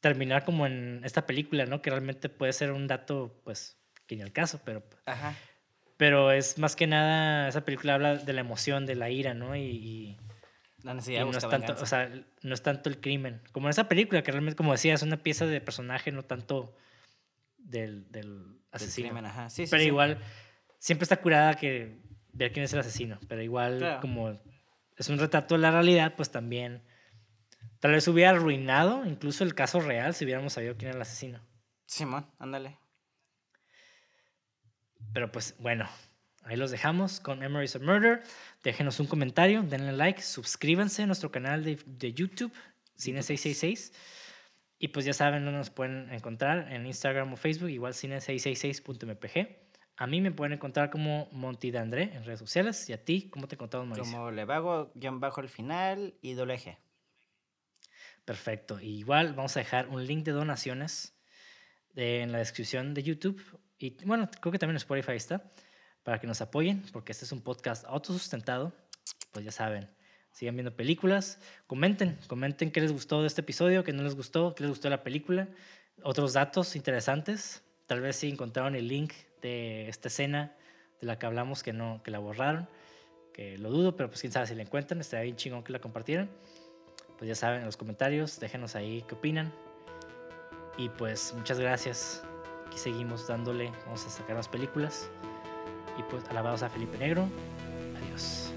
terminar como en esta película, ¿no? Que realmente puede ser un dato, pues, que ni el caso, pero... Ajá. Pero es más que nada, esa película habla de la emoción, de la ira, ¿no? y la necesidad no es tanto, o sea, no es tanto el crimen. Como en esa película, que realmente, como decía, es una pieza de personaje, no tanto del, del asesino. crimen, ajá. Sí, pero igual, siempre está curada que ver quién es el asesino. Pero igual, como es un retrato de la realidad, pues también. Tal vez hubiera arruinado incluso el caso real si hubiéramos sabido quién era el asesino. Simón, ándale. Pero pues bueno, Ahí los dejamos con Memories of Murder. Déjenos un comentario, denle like, suscríbanse a nuestro canal de, de YouTube, Cine666. Y pues ya saben nos pueden encontrar en Instagram o Facebook, igual cine666.mpg. A mí me pueden encontrar como Monty de André en redes sociales. ¿Y a ti cómo te encontramos, Mauricio? Como Levago, guion bajo el final y doble G. Perfecto. igual vamos a dejar un link de donaciones en la descripción de YouTube. Y bueno, creo que también Spotify está para que nos apoyen, porque este es un podcast autosustentado. Pues ya saben, sigan viendo películas, comenten, comenten qué les gustó de este episodio, qué no les gustó, qué les gustó de la película, otros datos interesantes. Tal vez si encontraron el link de esta escena de la que hablamos que no que la borraron, que lo dudo, pero pues quién sabe si la encuentran, estaría bien chingón que la compartieran. Pues ya saben en los comentarios, déjenos ahí qué opinan. Y pues muchas gracias. Seguimos dándole, vamos a sacar más películas. Y pues alabados a Felipe Negro. Adiós.